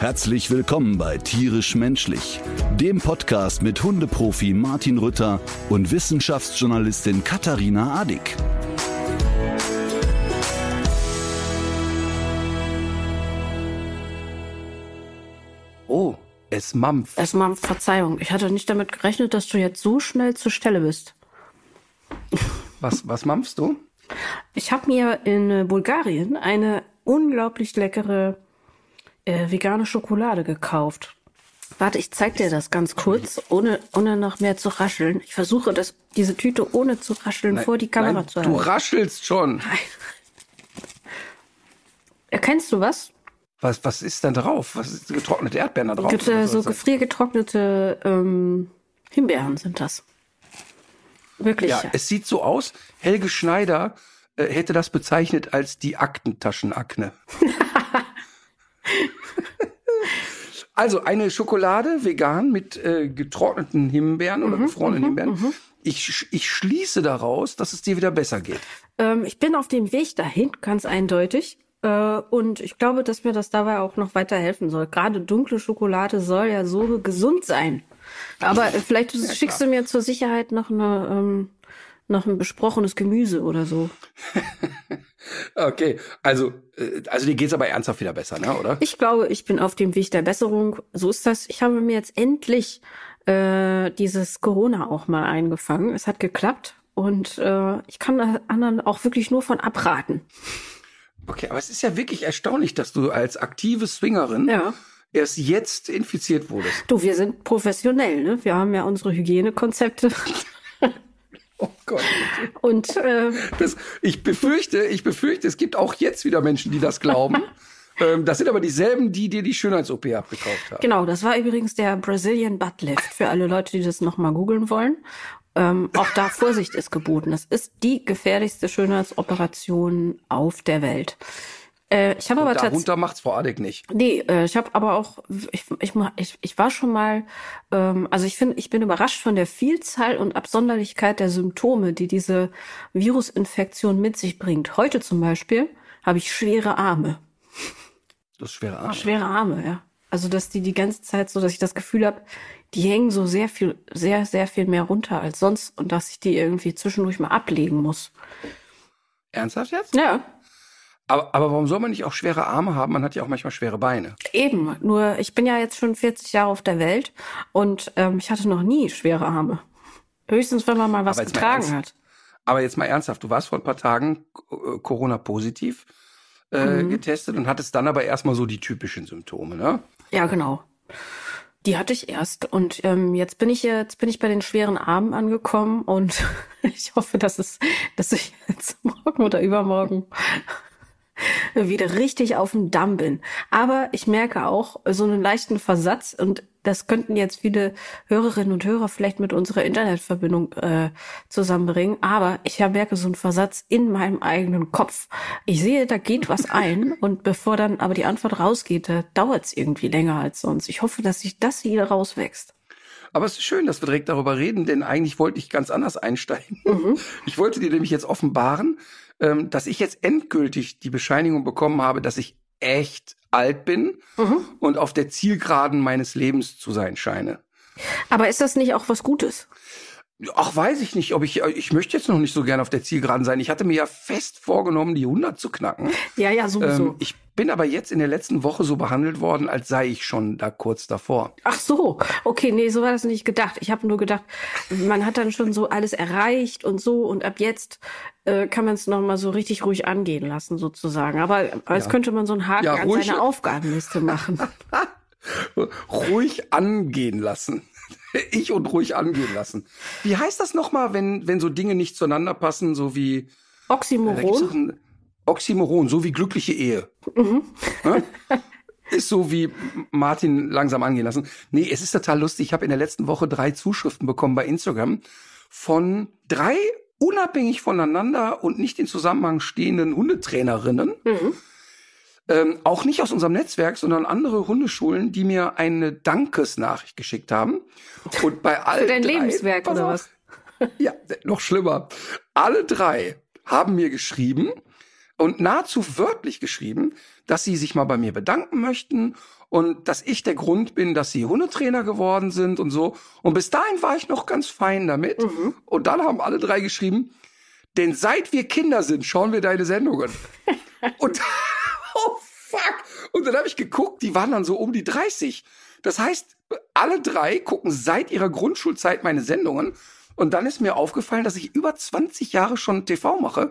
Herzlich willkommen bei Tierisch Menschlich, dem Podcast mit Hundeprofi Martin Rütter und Wissenschaftsjournalistin Katharina Adick. Oh, es mampft. Erstmal Verzeihung. Ich hatte nicht damit gerechnet, dass du jetzt so schnell zur Stelle bist. Was, was mampfst du? Ich habe mir in äh, Bulgarien eine unglaublich leckere äh, vegane Schokolade gekauft. Warte, ich zeig dir das ganz kurz, ohne, ohne noch mehr zu rascheln. Ich versuche, das, diese Tüte ohne zu rascheln vor die Kamera Nein, zu du halten. raschelst schon. Erkennst du was? Was, was ist denn drauf? Was ist getrocknete Erdbeeren da drauf? Gibt, äh, so gefriergetrocknete ähm, Himbeeren sind das. Wirklich. ja, es sieht so aus. Helge Schneider äh, hätte das bezeichnet als die Aktentaschenakne. also eine Schokolade vegan mit äh, getrockneten Himbeeren Mhm, oder gefrorenen Himbeeren. Ich, sch- ich schließe daraus, dass es dir wieder besser geht. Ähm, ich bin auf dem Weg dahin, ganz eindeutig. Äh, und ich glaube, dass mir das dabei auch noch weiterhelfen soll. Gerade dunkle Schokolade soll ja so gesund sein. Aber äh, vielleicht schickst du mir zur Sicherheit noch eine, ähm, noch ein besprochenes Gemüse oder so. Okay, also, äh, also dir geht's aber ernsthaft wieder besser, ne, oder? Ich glaube, ich bin auf dem Weg der Besserung. So ist das. Ich habe mir jetzt endlich äh, dieses Corona auch mal eingefangen. Es hat geklappt. Und äh, ich kann anderen auch wirklich nur von abraten. Okay, aber es ist ja wirklich erstaunlich, dass du als aktive Swingerin Ja. erst jetzt infiziert wurdest. Du, wir sind professionell, ne? Wir haben ja unsere Hygienekonzepte. Oh Gott. Und äh, Das, ich befürchte, ich befürchte, es gibt auch jetzt wieder Menschen, die das glauben. ähm, das sind aber dieselben, die dir die Schönheits-OP abgekauft haben. genau, das war übrigens der Brazilian Butt Lift für alle Leute, die das nochmal googeln wollen. Ähm, auch da Vorsicht ist geboten. Das ist die gefährlichste Schönheitsoperation auf der Welt. Äh, ich habe aber tatsächlich. Darunter macht's Frau Adek nicht. Nee, äh, ich habe aber auch, ich, ich, ich, ich war schon mal, ähm, also ich finde, ich bin überrascht von der Vielzahl und Absonderlichkeit der Symptome, die diese Virusinfektion mit sich bringt. Heute zum Beispiel habe ich schwere Arme. Das ist schwere Arme. Schwere Arme, ja. Also, dass die die ganze Zeit so, dass ich das Gefühl habe, die hängen so sehr viel, sehr, sehr viel mehr runter als sonst und dass ich die irgendwie zwischendurch mal ablegen muss. Ernsthaft jetzt? Ja, Aber, aber warum soll man nicht auch schwere Arme haben? Man hat ja auch manchmal schwere Beine. eben. Nur, ich bin ja jetzt schon 40 Jahre auf der Welt und ähm, ich hatte noch nie schwere Arme. Höchstens, wenn man mal was mal getragen ernst. hat. Aber jetzt mal ernsthaft, du warst vor ein paar Tagen äh, Corona-positiv äh, Mhm. getestet und hattest dann aber erstmal so die typischen Symptome, ne? Ja, genau. Die hatte ich erst und ähm, jetzt bin ich jetzt bin ich bei den schweren Armen angekommen und ich hoffe, dass es, dass ich jetzt morgen oder übermorgen wieder richtig auf dem Damm bin. Aber ich merke auch so einen leichten Versatz und das könnten jetzt viele Hörerinnen und Hörer vielleicht mit unserer Internetverbindung äh, zusammenbringen. Aber ich merke so einen Versatz in meinem eigenen Kopf. Ich sehe, da geht was ein und bevor dann aber die Antwort rausgeht, da dauert es irgendwie länger als sonst. Ich hoffe, dass sich das hier rauswächst. Aber es ist schön, dass wir direkt darüber reden, denn eigentlich wollte ich ganz anders einsteigen. Mhm. Ich wollte dir nämlich jetzt offenbaren, ähm, dass ich jetzt endgültig die Bescheinigung bekommen habe, dass ich echt alt bin Mhm. und auf der Zielgeraden meines Lebens zu sein scheine. Aber ist das nicht auch was Gutes? Ach, weiß ich nicht, ob ich, ich möchte jetzt noch nicht so gern auf der Zielgeraden sein. Ich hatte mir ja fest vorgenommen, die 100 zu knacken. Ja, ja, sowieso. Ähm, ich bin aber jetzt in der letzten Woche so behandelt worden, als sei ich schon da kurz davor. Ach so, okay, nee, so war das nicht gedacht. Ich habe nur gedacht, man hat dann schon so alles erreicht und so und ab jetzt äh, kann man es noch mal so richtig ruhig angehen lassen sozusagen. Aber als Ja. könnte man so einen Haken Ja, an seine Aufgabenliste machen. Ruhig angehen lassen. Ich und ruhig angehen lassen. Wie heißt das nochmal, wenn, wenn so Dinge nicht zueinander passen, so wie doch Oxymoron? ein Oxymoron, so wie glückliche Ehe. Ja? Ist so wie Martin langsam angehen lassen. Nee, es ist total lustig. Ich habe in der letzten Woche drei Zuschriften bekommen bei Instagram von drei unabhängig voneinander und nicht in Zusammenhang stehenden Hundetrainerinnen. Mhm. Ähm, auch nicht aus unserem Netzwerk, sondern andere Hundeschulen, die mir eine Dankesnachricht geschickt haben. Und bei all Für dein drei, Lebenswerk oder was? Ja, noch schlimmer. Alle drei haben mir geschrieben und nahezu wörtlich geschrieben, dass sie sich mal bei mir bedanken möchten und dass ich der Grund bin, dass sie Hundetrainer geworden sind und so. Und bis dahin war ich noch ganz fein damit. Mhm. Und dann haben alle drei geschrieben, denn seit wir Kinder sind, schauen wir deine Sendungen. und oh fuck. Und dann habe ich geguckt, die waren dann so um die 30. Das heißt, alle drei gucken seit ihrer Grundschulzeit meine Sendungen. Und dann ist mir aufgefallen, dass ich über 20 Jahre schon TV mache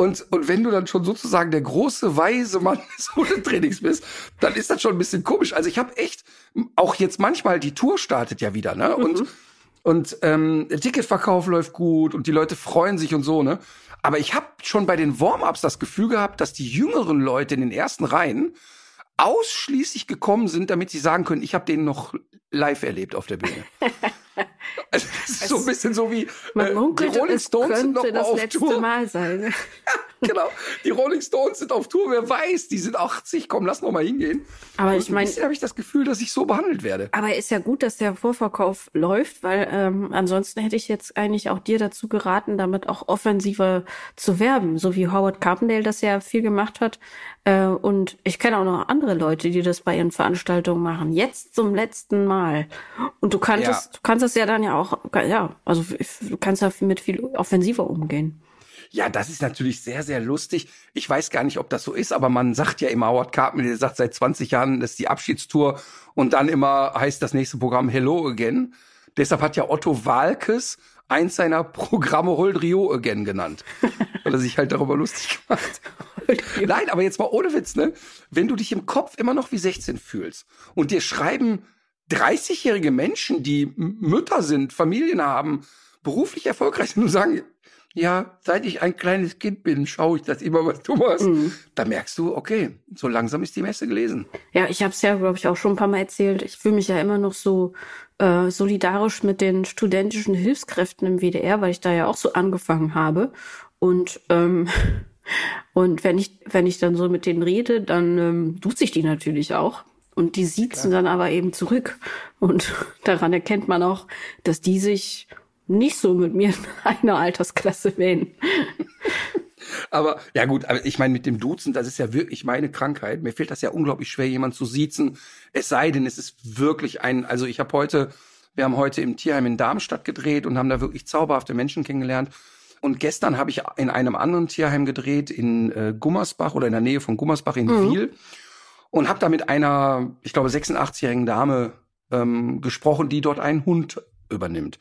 und, und wenn du dann schon sozusagen der große, weise Mann des Hundetrainings bist, dann ist das schon ein bisschen komisch. Also ich habe echt, auch jetzt manchmal, die Tour startet ja wieder, ne? Mhm. Und, und ähm, Ticketverkauf läuft gut und die Leute freuen sich und so, ne? Aber ich habe schon bei den Warm-ups das Gefühl gehabt, dass die jüngeren Leute in den ersten Reihen ausschließlich gekommen sind, damit sie sagen können, ich habe den noch live erlebt auf der Bühne. Also das ist es so ein bisschen so wie man äh, munkelt, die Rolling Stones sind noch das auf letzte Tour. Mal sein. ja, genau. Die Rolling Stones sind auf Tour. Wer weiß, die sind 80. Komm, lass noch mal hingehen. Aber ich meine, habe ich das Gefühl, dass ich so behandelt werde. Aber ist ja gut, dass der Vorverkauf läuft, weil ähm, ansonsten hätte ich jetzt eigentlich auch dir dazu geraten, damit auch offensiver zu werben, so wie Howard Carpendale das ja viel gemacht hat. Äh, und ich kenne auch noch andere Leute, die das bei ihren Veranstaltungen machen. Jetzt zum letzten Mal. Und du kannst ja. du kannst das ja dann ja auch, ja, also du kannst ja mit viel offensiver umgehen. Ja, das ist natürlich sehr, sehr lustig. Ich weiß gar nicht, ob das so ist, aber man sagt ja immer, Howard Carpenter, der sagt seit 20 Jahren, das ist die Abschiedstour und dann immer heißt das nächste Programm Hello Again. Deshalb hat ja Otto Walkes eins seiner Programme Hold Rio Again genannt. weil er sich halt darüber lustig gemacht. Nein, aber jetzt mal ohne Witz, ne? Wenn du dich im Kopf immer noch wie 16 fühlst und dir schreiben 30-jährige Menschen, die Mütter sind, Familien haben, beruflich erfolgreich sind und sagen, ja, seit ich ein kleines Kind bin, schaue ich das immer, was du machst. Mhm. Da merkst du, okay, so langsam ist die Messe gelesen. Ja, ich habe es ja, glaube ich, auch schon ein paar Mal erzählt. Ich fühle mich ja immer noch so äh, solidarisch mit den studentischen Hilfskräften im WDR, weil ich da ja auch so angefangen habe. Und ähm, und wenn ich wenn ich dann so mit denen rede, dann ähm, duze ich die natürlich auch. Und die siezen dann aber eben zurück. Und daran erkennt man auch, dass die sich nicht so mit mir in einer Altersklasse wählen. Aber ja gut, aber ich meine mit dem Duzen, das ist ja wirklich meine Krankheit. Mir fehlt das ja unglaublich schwer, jemand zu siezen. Es sei denn, es ist wirklich ein, also ich habe heute, wir haben heute im Tierheim in Darmstadt gedreht und haben da wirklich zauberhafte Menschen kennengelernt. Und gestern habe ich in einem anderen Tierheim gedreht, in äh, Gummersbach oder in der Nähe von Gummersbach in mhm. Wiel. Und habe da mit einer, ich glaube, 86-jährigen Dame ähm, gesprochen, die dort einen Hund übernimmt.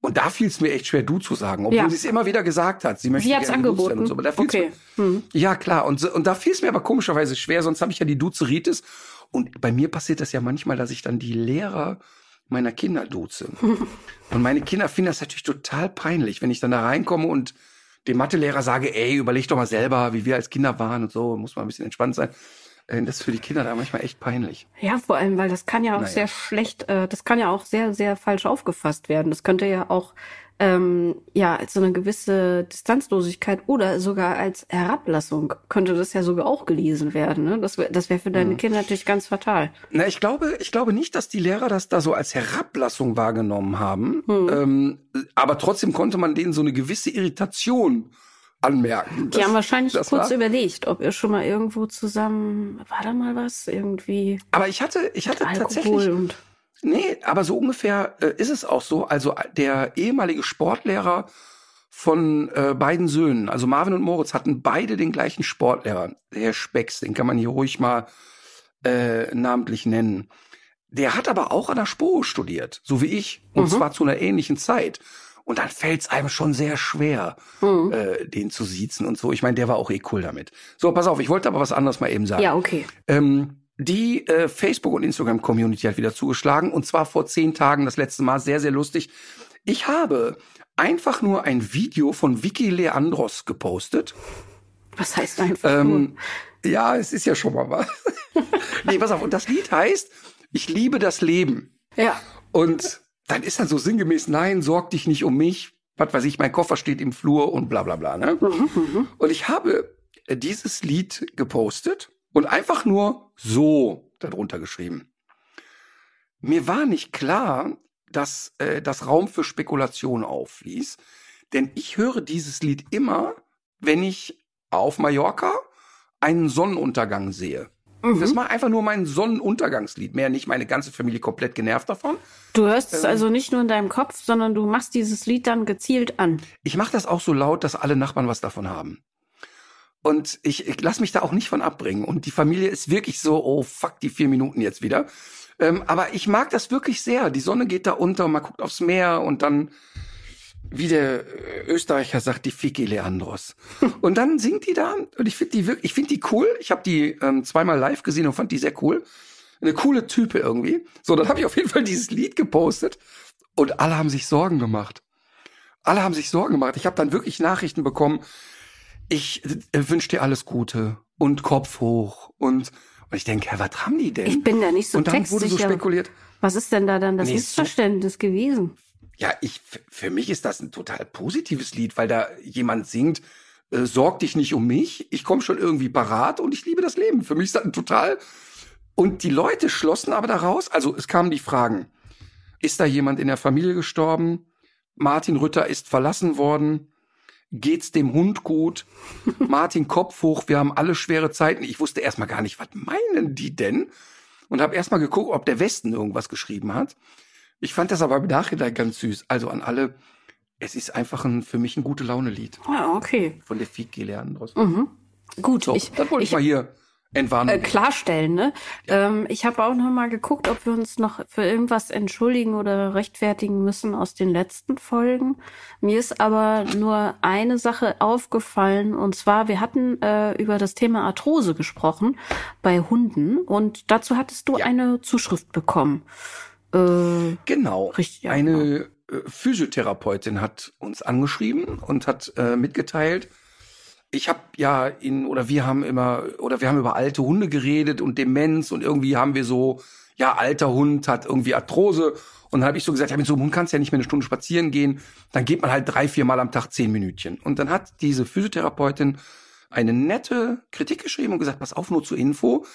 Und da fiel es mir echt schwer, du zu sagen, obwohl ja. sie es immer wieder gesagt hat. Sie möchte sie hat's angeboten. Und so, aber da okay. Mir, hm. Ja, klar. Und, und da fiel es mir aber komischerweise schwer, sonst habe ich ja die Duzeritis. Und bei mir passiert das ja manchmal, dass ich dann die Lehrer meiner Kinder duze. und meine Kinder finden das natürlich total peinlich, wenn ich dann da reinkomme und dem Mathelehrer sage, ey, überleg doch mal selber, wie wir als Kinder waren und so, muss man ein bisschen entspannt sein. Äh, das ist für die Kinder da manchmal echt peinlich. Ja, vor allem, weil das kann ja auch naja. sehr schlecht, äh, das kann ja auch sehr, sehr falsch aufgefasst werden. Das könnte ja auch ähm, ja als so eine gewisse Distanzlosigkeit oder sogar als Herablassung könnte das ja sogar auch gelesen werden. Ne? Das wäre das wär für deine hm. Kinder natürlich ganz fatal. Na, ich glaube, ich glaube nicht, dass die Lehrer das da so als Herablassung wahrgenommen haben. Hm. Ähm, aber trotzdem konnte man denen so eine gewisse Irritation anmerken. Die das, haben wahrscheinlich kurz war. überlegt, ob ihr schon mal irgendwo zusammen, war da mal was irgendwie? Aber ich hatte, ich hatte tatsächlich, und nee, aber so ungefähr äh, ist es auch so. Also der ehemalige Sportlehrer von äh, beiden Söhnen, also Marvin und Moritz, hatten beide den gleichen Sportlehrer, der Herr Specks, den kann man hier ruhig mal äh, namentlich nennen. Der hat aber auch an der Sporo studiert, so wie ich, und mhm. zwar zu einer ähnlichen Zeit. Und dann fällt's einem schon sehr schwer, mhm. äh, den zu siezen und so. Ich meine, der war auch eh cool damit. So, pass auf, ich wollte aber was anderes mal eben sagen. Ja, okay. Ähm, die äh, Facebook- und Instagram-Community hat wieder zugeschlagen. Und zwar vor zehn Tagen, das letzte Mal, sehr, sehr lustig. Ich habe einfach nur ein Video von Vicky Leandros gepostet. Was heißt einfach ähm, nur? Ja, es ist ja schon mal was. nee, pass auf. Und das Lied heißt, ich liebe das Leben. Ja. Und dann ist dann so sinngemäß, nein, sorg dich nicht um mich, was weiß ich, mein Koffer steht im Flur und bla bla bla. Ne? Mhm, Und ich habe äh, dieses Lied gepostet und einfach nur so darunter geschrieben. Mir war nicht klar, dass äh, das Raum für Spekulation aufließ, denn ich höre dieses Lied immer, wenn ich auf Mallorca einen Sonnenuntergang sehe. Mhm. Das war einfach nur mein Sonnenuntergangslied, mehr nicht meine ganze Familie komplett genervt davon. Du hörst es Ähm. also nicht nur in deinem Kopf, sondern du machst dieses Lied dann gezielt an. Ich mache das auch so laut, dass alle Nachbarn was davon haben. Und ich, ich lasse mich da auch nicht von abbringen. Und die Familie ist wirklich so, oh fuck, die vier Minuten jetzt wieder. Ähm, aber ich mag das wirklich sehr. Die Sonne geht da unter und man guckt aufs Meer und dann, wie der äh, Österreicher sagt, die Fiki Leandros. und dann singt die da und ich finde die wirklich, ich finde die cool. Ich habe die ähm, zweimal live gesehen und fand die sehr cool. Eine coole Type irgendwie. So, dann habe ich auf jeden Fall dieses Lied gepostet und alle haben sich Sorgen gemacht. Alle haben sich Sorgen gemacht. Ich habe dann wirklich Nachrichten bekommen. Ich äh, wünsche dir alles Gute und Kopf hoch und und ich denke, hä, was haben die denn? Ich bin da nicht so und dann wurde so textsicher. spekuliert. Was ist denn da dann das Nee, so- Missverständnis gewesen? Ja, ich für mich ist das ein total positives Lied, weil da jemand singt, äh, sorg dich nicht um mich, ich komme schon irgendwie parat und ich liebe das Leben. Für mich ist das ein total und die Leute schlossen aber daraus, also es kamen die Fragen. Ist da jemand in der Familie gestorben? Martin Rütter ist verlassen worden. Geht's dem Hund gut? Martin Kopf hoch, wir haben alle schwere Zeiten. Ich wusste erstmal gar nicht, was meinen die denn? Und habe erstmal geguckt, ob der Westen irgendwas geschrieben hat. Ich fand das aber im Nachhinein ganz süß. Also an alle, es ist einfach ein, für mich ein gute Laune-Lied Ah, okay. von der Fiki Leandros. Mhm. Gut, So, ich, das wollte ich, ich mal hier entwarnen. äh, klarstellen, ne? Ähm, ich habe auch noch mal geguckt, ob wir uns noch für irgendwas entschuldigen oder rechtfertigen müssen aus den letzten Folgen. Mir ist aber nur eine Sache aufgefallen und zwar, wir hatten äh, über das Thema Arthrose gesprochen bei Hunden und dazu hattest du Ja. eine Zuschrift bekommen. Äh, Genau. Richtig, ja, Eine äh, Physiotherapeutin hat uns angeschrieben und hat äh, mitgeteilt, ich habe ja in oder wir haben immer oder wir haben über alte Hunde geredet und Demenz und irgendwie haben wir so ja alter Hund hat irgendwie Arthrose. Und dann habe ich so gesagt, ja mit so einem Hund kannst du ja nicht mehr eine Stunde spazieren gehen, dann geht man halt drei vier Mal am Tag zehn Minütchen. Und dann hat diese Physiotherapeutin eine nette Kritik geschrieben und gesagt, pass auf nur zur Info,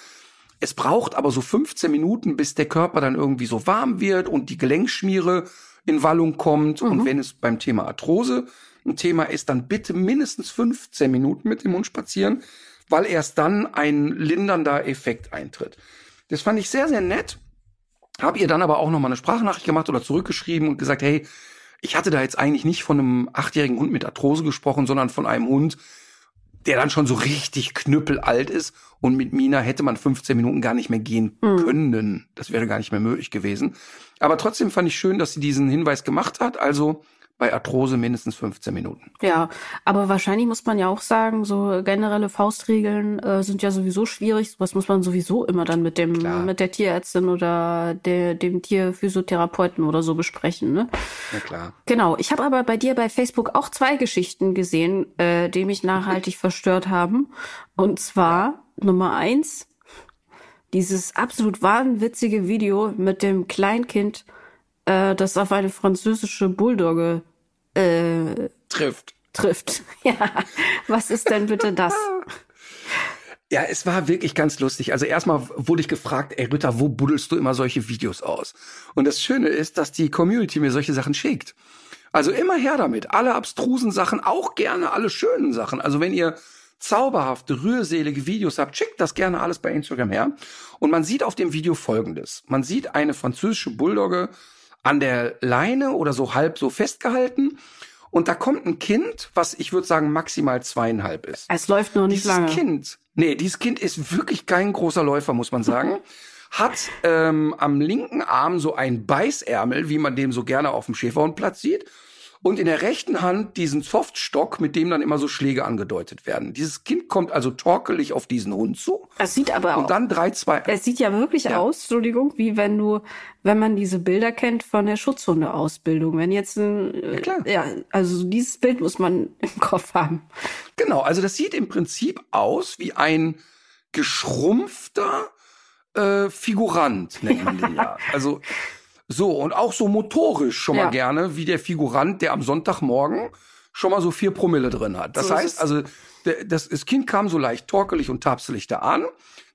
es braucht aber so 15 Minuten, bis der Körper dann irgendwie so warm wird und die Gelenkschmiere in Wallung kommt. Und wenn es beim Thema Arthrose ein Thema ist, dann bitte mindestens 15 Minuten mit dem Hund spazieren, weil erst dann ein lindernder Effekt eintritt. Das fand ich sehr, sehr nett. Hab ihr dann aber auch noch mal eine Sprachnachricht gemacht oder zurückgeschrieben und gesagt, hey, ich hatte da jetzt eigentlich nicht von einem achtjährigen Hund mit Arthrose gesprochen, sondern von einem Hund, der dann schon so richtig knüppelalt ist. Und mit Mina hätte man 15 Minuten gar nicht mehr gehen können. Das wäre gar nicht mehr möglich gewesen. Aber trotzdem fand ich schön, dass sie diesen Hinweis gemacht hat. Also bei Arthrose mindestens 15 Minuten. Ja, aber wahrscheinlich muss man ja auch sagen, so generelle Faustregeln äh, sind ja sowieso schwierig. Was muss man sowieso immer dann mit dem Klar. mit der Tierärztin oder der, dem Tierphysiotherapeuten oder so besprechen. Ne? Na klar. Genau. Ich habe aber bei dir bei Facebook auch zwei Geschichten gesehen, äh, die mich nachhaltig verstört haben. Und zwar Nummer eins, dieses absolut wahnwitzige Video mit dem Kleinkind, äh, das auf eine französische Bulldogge äh, Trifft. trifft. Ja, was ist denn bitte das? Ja, es war wirklich ganz lustig. Also erstmal wurde ich gefragt, ey Ritter, wo buddelst du immer solche Videos aus? Und das Schöne ist, dass die Community mir solche Sachen schickt. Also immer her damit. Alle abstrusen Sachen, auch gerne alle schönen Sachen. Also wenn ihr zauberhafte, rührselige Videos habt, schickt das gerne alles bei Instagram her. Und man sieht auf dem Video Folgendes. Man sieht eine französische Bulldogge an der Leine oder so halb so festgehalten. Und da kommt ein Kind, was ich würde sagen maximal zweieinhalb ist. Es läuft noch nicht Dieses lange. Kind, nee, dieses Kind ist wirklich kein großer Läufer, muss man sagen. Hat ähm, am linken Arm so ein Beißärmel, wie man dem so gerne auf dem Schäferhundplatz sieht. Und in der rechten Hand diesen Softstock, mit dem dann immer so Schläge angedeutet werden. Dieses Kind kommt also torkelig auf diesen Hund zu. Es sieht aber auch, Und dann drei, zwei. es sieht ja wirklich Ja. aus, Entschuldigung, wie wenn du, wenn man diese Bilder kennt von der Schutzhundeausbildung. Wenn jetzt ein, äh, Ja, klar. ja, also dieses Bild muss man im Kopf haben. Genau, also das sieht im Prinzip aus wie ein geschrumpfter äh, Figurant, nennt man den ja. Also So, und auch so motorisch schon Ja. mal gerne, wie der Figurant, der am Sonntagmorgen schon mal so vier Promille drin hat. Das So heißt also, das, das Kind kam so leicht torkelig und tapselig da an.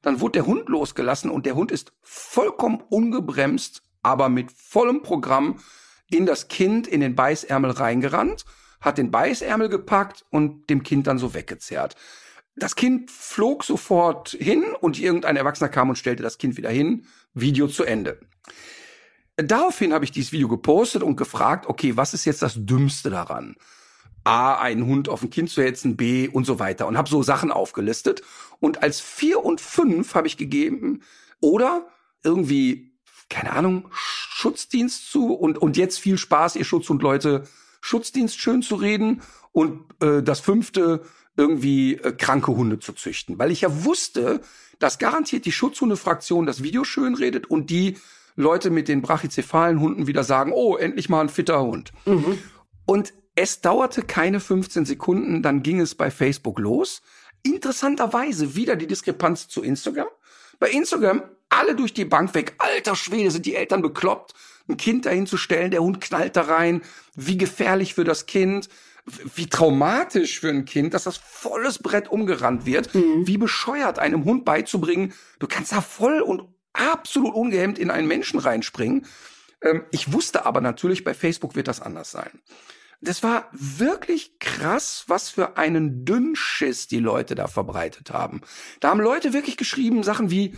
Dann wurde der Hund losgelassen und der Hund ist vollkommen ungebremst, aber mit vollem Programm in das Kind, in den Beißärmel reingerannt, hat den Beißärmel gepackt und dem Kind dann so weggezerrt. Das Kind flog sofort hin und irgendein Erwachsener kam und stellte das Kind wieder hin. Video zu Ende. Daraufhin habe ich dieses Video gepostet und gefragt, okay, was ist jetzt das Dümmste daran? A, einen Hund auf ein Kind zu hetzen, B und so weiter. Und habe so Sachen aufgelistet. Und als vier und fünf habe ich gegeben, oder irgendwie, keine Ahnung, Schutzdienst zu und, und jetzt viel Spaß, ihr Schutz Leute, Schutzdienst schön zu reden. Und äh, das fünfte, irgendwie äh, kranke Hunde zu züchten. Weil ich ja wusste, dass garantiert die Schutzhundefraktion das Video schön redet und die Leute mit den brachycephalen Hunden wieder sagen, oh, endlich mal ein fitter Hund. Und es dauerte keine 15 Sekunden, dann ging es bei Facebook los. Interessanterweise wieder die Diskrepanz zu Instagram. Bei Instagram alle durch die Bank weg. Alter Schwede, sind die Eltern bekloppt, ein Kind dahin zu stellen, der Hund knallt da rein. Wie gefährlich für das Kind. Wie traumatisch für ein Kind, dass das volles Brett umgerannt wird. Wie bescheuert einem Hund beizubringen, du kannst da voll und absolut ungehemmt in einen Menschen reinspringen. Ähm, ich wusste aber natürlich, bei Facebook wird das anders sein. Das war wirklich krass, was für einen Dünnschiss die Leute da verbreitet haben. Da haben Leute wirklich geschrieben Sachen wie,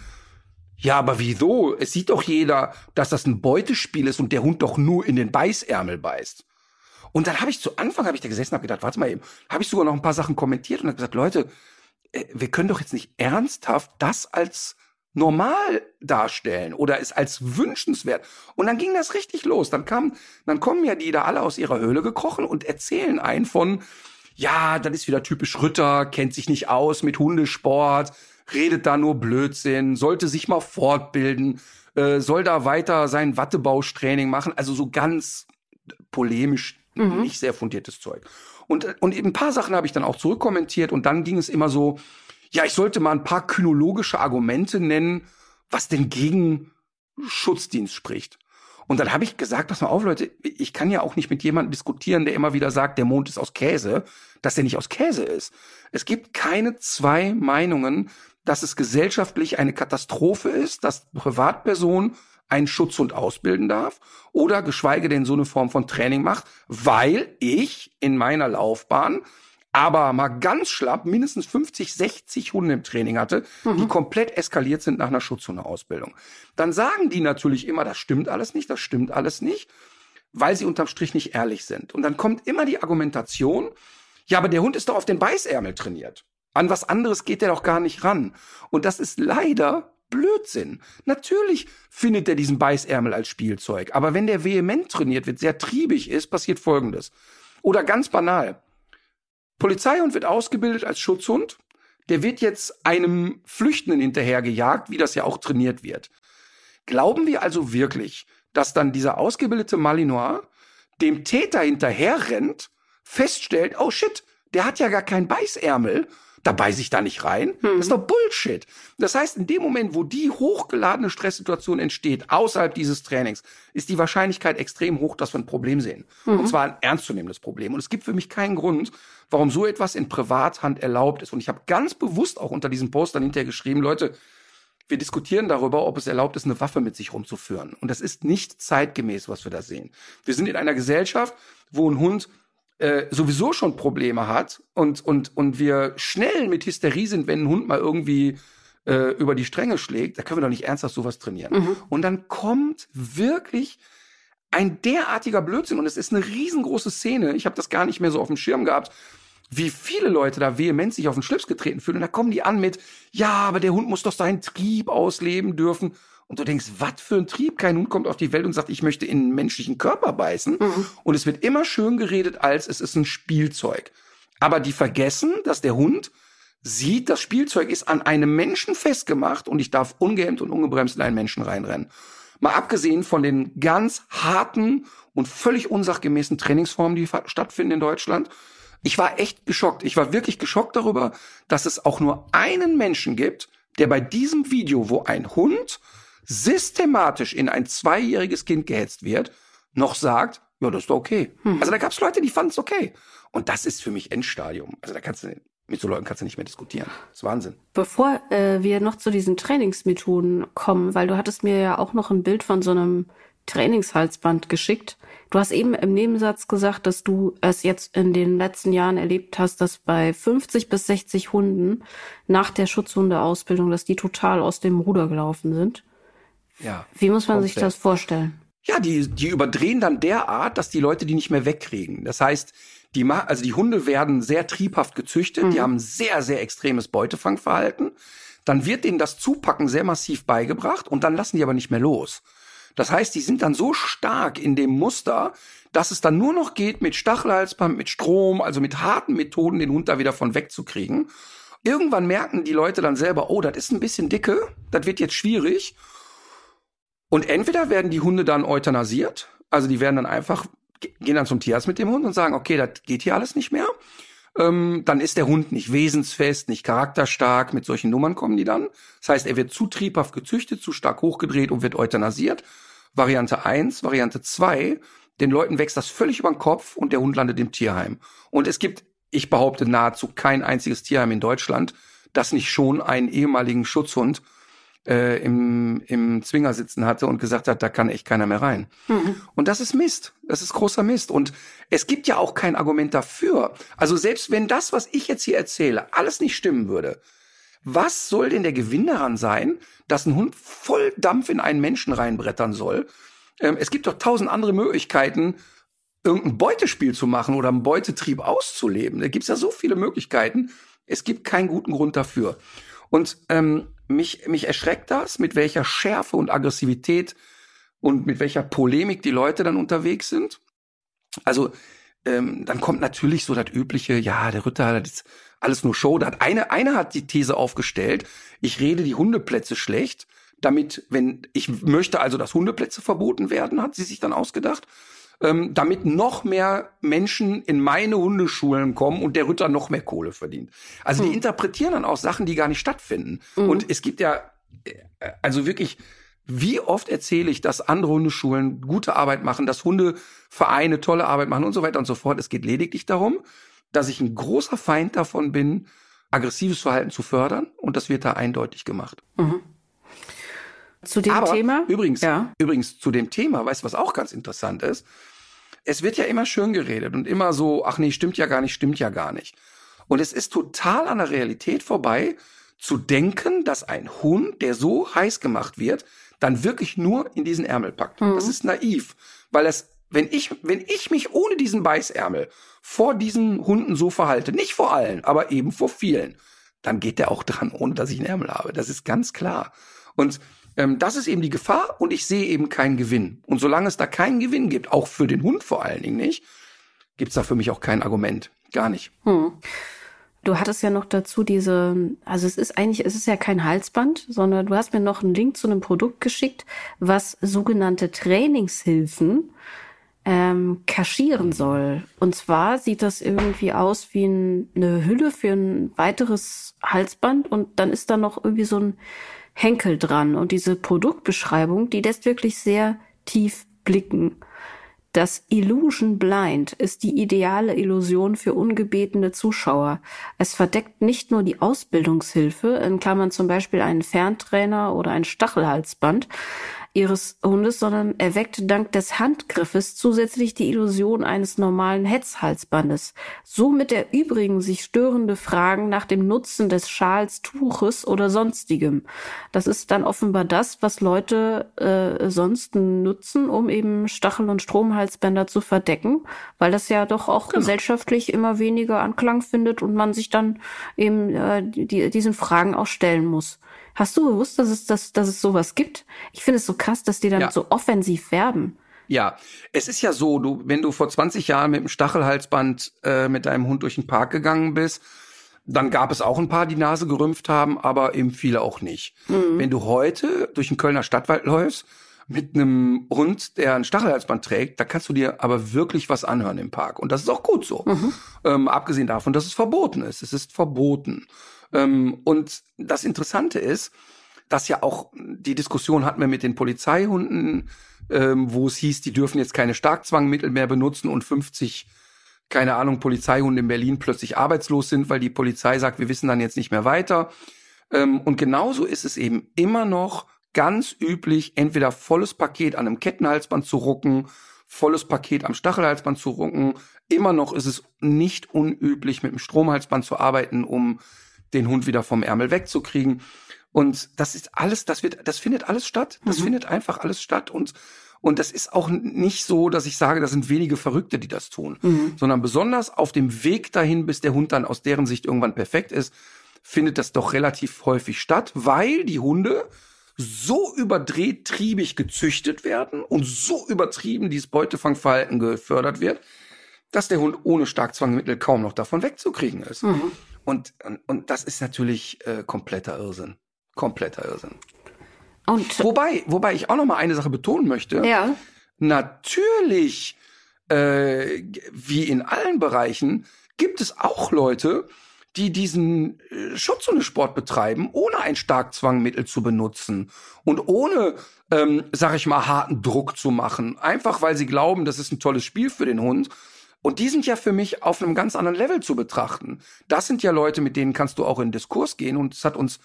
ja, aber wieso? Es sieht doch jeder, dass das ein Beutespiel ist und der Hund doch nur in den Beißärmel beißt. Und dann habe ich zu Anfang, habe ich da gesessen und habe gedacht, warte mal eben, habe ich sogar noch ein paar Sachen kommentiert und habe gesagt, Leute, äh, wir können doch jetzt nicht ernsthaft das als normal darstellen oder es als wünschenswert. Und dann ging das richtig los. Dann kam, dann kommen ja die da alle aus ihrer Höhle gekrochen und erzählen ein von, ja, das ist wieder typisch Ritter, kennt sich nicht aus mit Hundesport, redet da nur Blödsinn, sollte sich mal fortbilden, äh, soll da weiter sein Wattebaustraining machen, also so ganz polemisch, nicht sehr fundiertes Zeug. Und, und ein paar Sachen habe ich dann auch zurückkommentiert und dann ging es immer so, ja, ich sollte mal ein paar kynologische Argumente nennen, was denn gegen Schutzdienst spricht. Und dann habe ich gesagt, pass mal auf, Leute, ich kann ja auch nicht mit jemandem diskutieren, der immer wieder sagt, der Mond ist aus Käse, dass der nicht aus Käse ist. Es gibt keine zwei Meinungen, dass es gesellschaftlich eine Katastrophe ist, dass Privatperson einen Schutzhund ausbilden darf oder geschweige denn so eine Form von Training macht, weil ich in meiner Laufbahn aber mal ganz schlapp mindestens 50, 60 Hunde im Training hatte, die komplett eskaliert sind nach einer Schutzhundeausbildung. Dann sagen die natürlich immer, das stimmt alles nicht, das stimmt alles nicht, weil sie unterm Strich nicht ehrlich sind. Und dann kommt immer die Argumentation, ja, aber der Hund ist doch auf den Beißärmel trainiert. An was anderes geht er doch gar nicht ran. Und das ist leider Blödsinn. Natürlich findet er diesen Beißärmel als Spielzeug. Aber wenn der vehement trainiert wird, sehr triebig ist, passiert Folgendes. Oder ganz banal. Polizeihund wird ausgebildet als Schutzhund. Der wird jetzt einem Flüchtenden hinterhergejagt, wie das ja auch trainiert wird. Glauben wir also wirklich, dass dann dieser ausgebildete Malinois dem Täter hinterher rennt, feststellt, oh shit, der hat ja gar keinen Beißärmel, da beiß ich da nicht rein. Das ist doch Bullshit. Das heißt, in dem Moment, wo die hochgeladene Stresssituation entsteht, außerhalb dieses Trainings, ist die Wahrscheinlichkeit extrem hoch, dass wir ein Problem sehen. Und zwar ein ernstzunehmendes Problem. Und es gibt für mich keinen Grund, warum so etwas in Privathand erlaubt ist. Und ich habe ganz bewusst auch unter diesem Post dann hinterher geschrieben, Leute, wir diskutieren darüber, ob es erlaubt ist, eine Waffe mit sich rumzuführen. Und das ist nicht zeitgemäß, was wir da sehen. Wir sind in einer Gesellschaft, wo ein Hund äh, sowieso schon Probleme hat und, und, und wir schnell mit Hysterie sind, wenn ein Hund mal irgendwie äh, über die Stränge schlägt, da können wir doch nicht ernsthaft sowas trainieren. Und dann kommt wirklich ein derartiger Blödsinn und es ist eine riesengroße Szene. Ich habe das gar nicht mehr so auf dem Schirm gehabt, wie viele Leute da vehement sich auf den Schlips getreten fühlen. Und da kommen die an mit, ja, aber der Hund muss doch seinen Trieb ausleben dürfen. Und du denkst, was für ein Trieb? Kein Hund kommt auf die Welt und sagt, ich möchte in einen menschlichen Körper beißen. Und es wird immer schön geredet, als es ist ein Spielzeug. Aber die vergessen, dass der Hund sieht, das Spielzeug ist an einem Menschen festgemacht und ich darf ungehemmt und ungebremst in einen Menschen reinrennen. Mal abgesehen von den ganz harten und völlig unsachgemäßen Trainingsformen, die stattfinden in Deutschland. Ich war echt geschockt. Ich war wirklich geschockt darüber, dass es auch nur einen Menschen gibt, der bei diesem Video, wo ein Hund systematisch in ein zweijähriges Kind gehetzt wird, noch sagt, ja, das ist doch okay. Hm. Also da gab es Leute, die fanden es okay. Und das ist für mich Endstadium. Also da kannst du mit so Leuten kannst du nicht mehr diskutieren. Das ist Wahnsinn. Bevor äh, wir noch zu diesen Trainingsmethoden kommen, weil du hattest mir ja auch noch ein Bild von so einem Trainingshalsband geschickt. Du hast eben im Nebensatz gesagt, dass du es jetzt in den letzten Jahren erlebt hast, dass bei 50 bis 60 Hunden nach der Schutzhundeausbildung, dass die total aus dem Ruder gelaufen sind. Ja. Wie muss man sich das vorstellen? Ja, die, die überdrehen dann derart, dass die Leute die nicht mehr wegkriegen. Das heißt, die, also die Hunde werden sehr triebhaft gezüchtet, mhm. die haben sehr, sehr extremes Beutefangverhalten. Dann wird denen das Zupacken sehr massiv beigebracht und dann lassen die aber nicht mehr los. Das heißt, die sind dann so stark in dem Muster, dass es dann nur noch geht, mit Stachelhalsband, mit Strom, also mit harten Methoden den Hund da wieder von wegzukriegen. Irgendwann merken die Leute dann selber, oh, das ist ein bisschen dicke, das wird jetzt schwierig. Und entweder werden die Hunde dann euthanasiert, also die werden dann einfach, gehen dann zum Tierarzt mit dem Hund und sagen, okay, das geht hier alles nicht mehr. Ähm, dann ist der Hund nicht wesensfest, nicht charakterstark, mit solchen Nummern kommen die dann. Das heißt, er wird zu triebhaft gezüchtet, zu stark hochgedreht und wird euthanasiert. Variante eins, Variante zwei, den Leuten wächst das völlig über den Kopf und der Hund landet im Tierheim. Und es gibt, ich behaupte, nahezu kein einziges Tierheim in Deutschland, das nicht schon einen ehemaligen Schutzhund äh, im, im Zwinger sitzen hatte und gesagt hat, da kann echt keiner mehr rein. Mhm. Und das ist Mist. Das ist großer Mist. Und es gibt ja auch kein Argument dafür. Also selbst wenn das, was ich jetzt hier erzähle, alles nicht stimmen würde, was soll denn der Gewinn daran sein, dass ein Hund voll Dampf in einen Menschen reinbrettern soll? Ähm, es gibt doch tausend andere Möglichkeiten, irgendein Beutespiel zu machen oder einen Beutetrieb auszuleben. Da gibt's ja so viele Möglichkeiten. Es gibt keinen guten Grund dafür. Und ähm, mich, mich erschreckt das, mit welcher Schärfe und Aggressivität und mit welcher Polemik die Leute dann unterwegs sind. Also ähm, dann kommt natürlich so das übliche, ja, der Ritter, das ist alles nur Show. Da hat eine, eine hat die These aufgestellt, ich rede die Hundeplätze schlecht, damit, wenn, ich möchte also, dass Hundeplätze verboten werden, hat sie sich dann ausgedacht ähm, damit noch mehr Menschen in meine Hundeschulen kommen und der Ritter noch mehr Kohle verdient. Also mhm. die hm. interpretieren dann auch Sachen, die gar nicht stattfinden. Mhm. Und es gibt ja, äh, also wirklich, wie oft erzähle ich, dass andere Hundeschulen gute Arbeit machen, dass Hundevereine tolle Arbeit machen und so weiter und so fort. Es geht lediglich darum, dass ich ein großer Feind davon bin, aggressives Verhalten zu fördern und das wird da eindeutig gemacht. Mhm. Zu dem Aber Thema? Übrigens, ja. übrigens zu dem Thema, weißt du, was auch ganz interessant ist? Es wird ja immer schön geredet und immer so, ach nee, stimmt ja gar nicht, stimmt ja gar nicht. Und es ist total an der Realität vorbei, zu denken, dass ein Hund, der so heiß gemacht wird, dann wirklich nur in diesen Ärmel packt. Mhm. Das ist naiv, weil es, wenn ich, wenn ich mich ohne diesen Beißärmel vor diesen Hunden so verhalte, nicht vor allen, aber eben vor vielen, dann geht der auch dran, ohne dass ich einen Ärmel habe. Das ist ganz klar. Und ähm, das ist eben die Gefahr und ich sehe eben keinen Gewinn. Und solange es da keinen Gewinn gibt, auch für den Hund vor allen Dingen nicht, gibt es da für mich auch kein Argument. Gar nicht. Hm. Du hattest ja noch dazu diese, also es ist eigentlich, es ist ja kein Halsband, sondern du hast mir noch einen Link zu einem Produkt geschickt, was sogenannte Trainingshilfen ähm, kaschieren soll. Und zwar sieht das irgendwie aus wie ein, eine Hülle für ein weiteres Halsband und dann ist da noch irgendwie so ein Henkel dran. Und diese Produktbeschreibung, die lässt wirklich sehr tief blicken. Das Illusion Blind ist die ideale Illusion für ungebetene Zuschauer. Es verdeckt nicht nur die Ausbildungshilfe, in Klammern zum Beispiel einen Ferntrainer oder ein Stachelhalsband, ihres Hundes, sondern erweckt dank des Handgriffes zusätzlich die Illusion eines normalen Hetzhalsbandes. Somit erübrigen sich störende Fragen nach dem Nutzen des Schals, Tuches oder sonstigem. Das ist dann offenbar das, was Leute äh, sonst nutzen, um eben Stachel- und Stromhalsbänder zu verdecken, weil das ja doch auch genau. gesellschaftlich immer weniger Anklang findet und man sich dann eben äh, die, diesen Fragen auch stellen muss. Hast du gewusst, dass es, dass, dass es sowas gibt? Ich finde es so krass, dass die dann ja. so offensiv werben. Ja, es ist ja so, du, wenn du vor 20 Jahren mit dem Stachelhalsband äh, mit deinem Hund durch den Park gegangen bist, dann gab es auch ein paar, die Nase gerümpft haben, aber eben viele auch nicht. Mhm. Wenn du heute durch den Kölner Stadtwald läufst, mit einem Hund, der ein Stachelhalsband trägt, da kannst du dir aber wirklich was anhören im Park. Und das ist auch gut so. Mhm. Ähm, abgesehen davon, dass es verboten ist. Es ist verboten. Ähm, und das Interessante ist, das ja auch, die Diskussion hatten wir mit den Polizeihunden, ähm, wo es hieß, die dürfen jetzt keine Starkzwangmittel mehr benutzen und 50, keine Ahnung, Polizeihunde in Berlin plötzlich arbeitslos sind, weil die Polizei sagt, wir wissen dann jetzt nicht mehr weiter. Ähm, und genauso ist es eben immer noch ganz üblich, entweder volles Paket an einem Kettenhalsband zu rucken, volles Paket am Stachelhalsband zu rucken. Immer noch ist es nicht unüblich, mit dem Stromhalsband zu arbeiten, um den Hund wieder vom Ärmel wegzukriegen. Und das ist alles, das wird, das findet alles statt. Das mhm. findet einfach alles statt. Und, und das ist auch nicht so, dass ich sage, das sind wenige Verrückte, die das tun, mhm. sondern besonders auf dem Weg dahin, bis der Hund dann aus deren Sicht irgendwann perfekt ist, findet das doch relativ häufig statt, weil die Hunde so überdreht triebig gezüchtet werden und so übertrieben dieses Beutefangverhalten gefördert wird, dass der Hund ohne Starkzwangmittel kaum noch davon wegzukriegen ist. Mhm. Und, und, und das ist natürlich äh, kompletter Irrsinn. Kompletter Irrsinn. Und wobei, wobei ich auch noch mal eine Sache betonen möchte. Ja. Natürlich, äh, wie in allen Bereichen, gibt es auch Leute, die diesen äh, Schutzhundesport betreiben, ohne ein Starkzwangmittel zu benutzen und ohne, ähm, sag ich mal, harten Druck zu machen. Einfach weil sie glauben, das ist ein tolles Spiel für den Hund. Und die sind ja für mich auf einem ganz anderen Level zu betrachten. Das sind ja Leute, mit denen kannst du auch in Diskurs gehen. Und es hat uns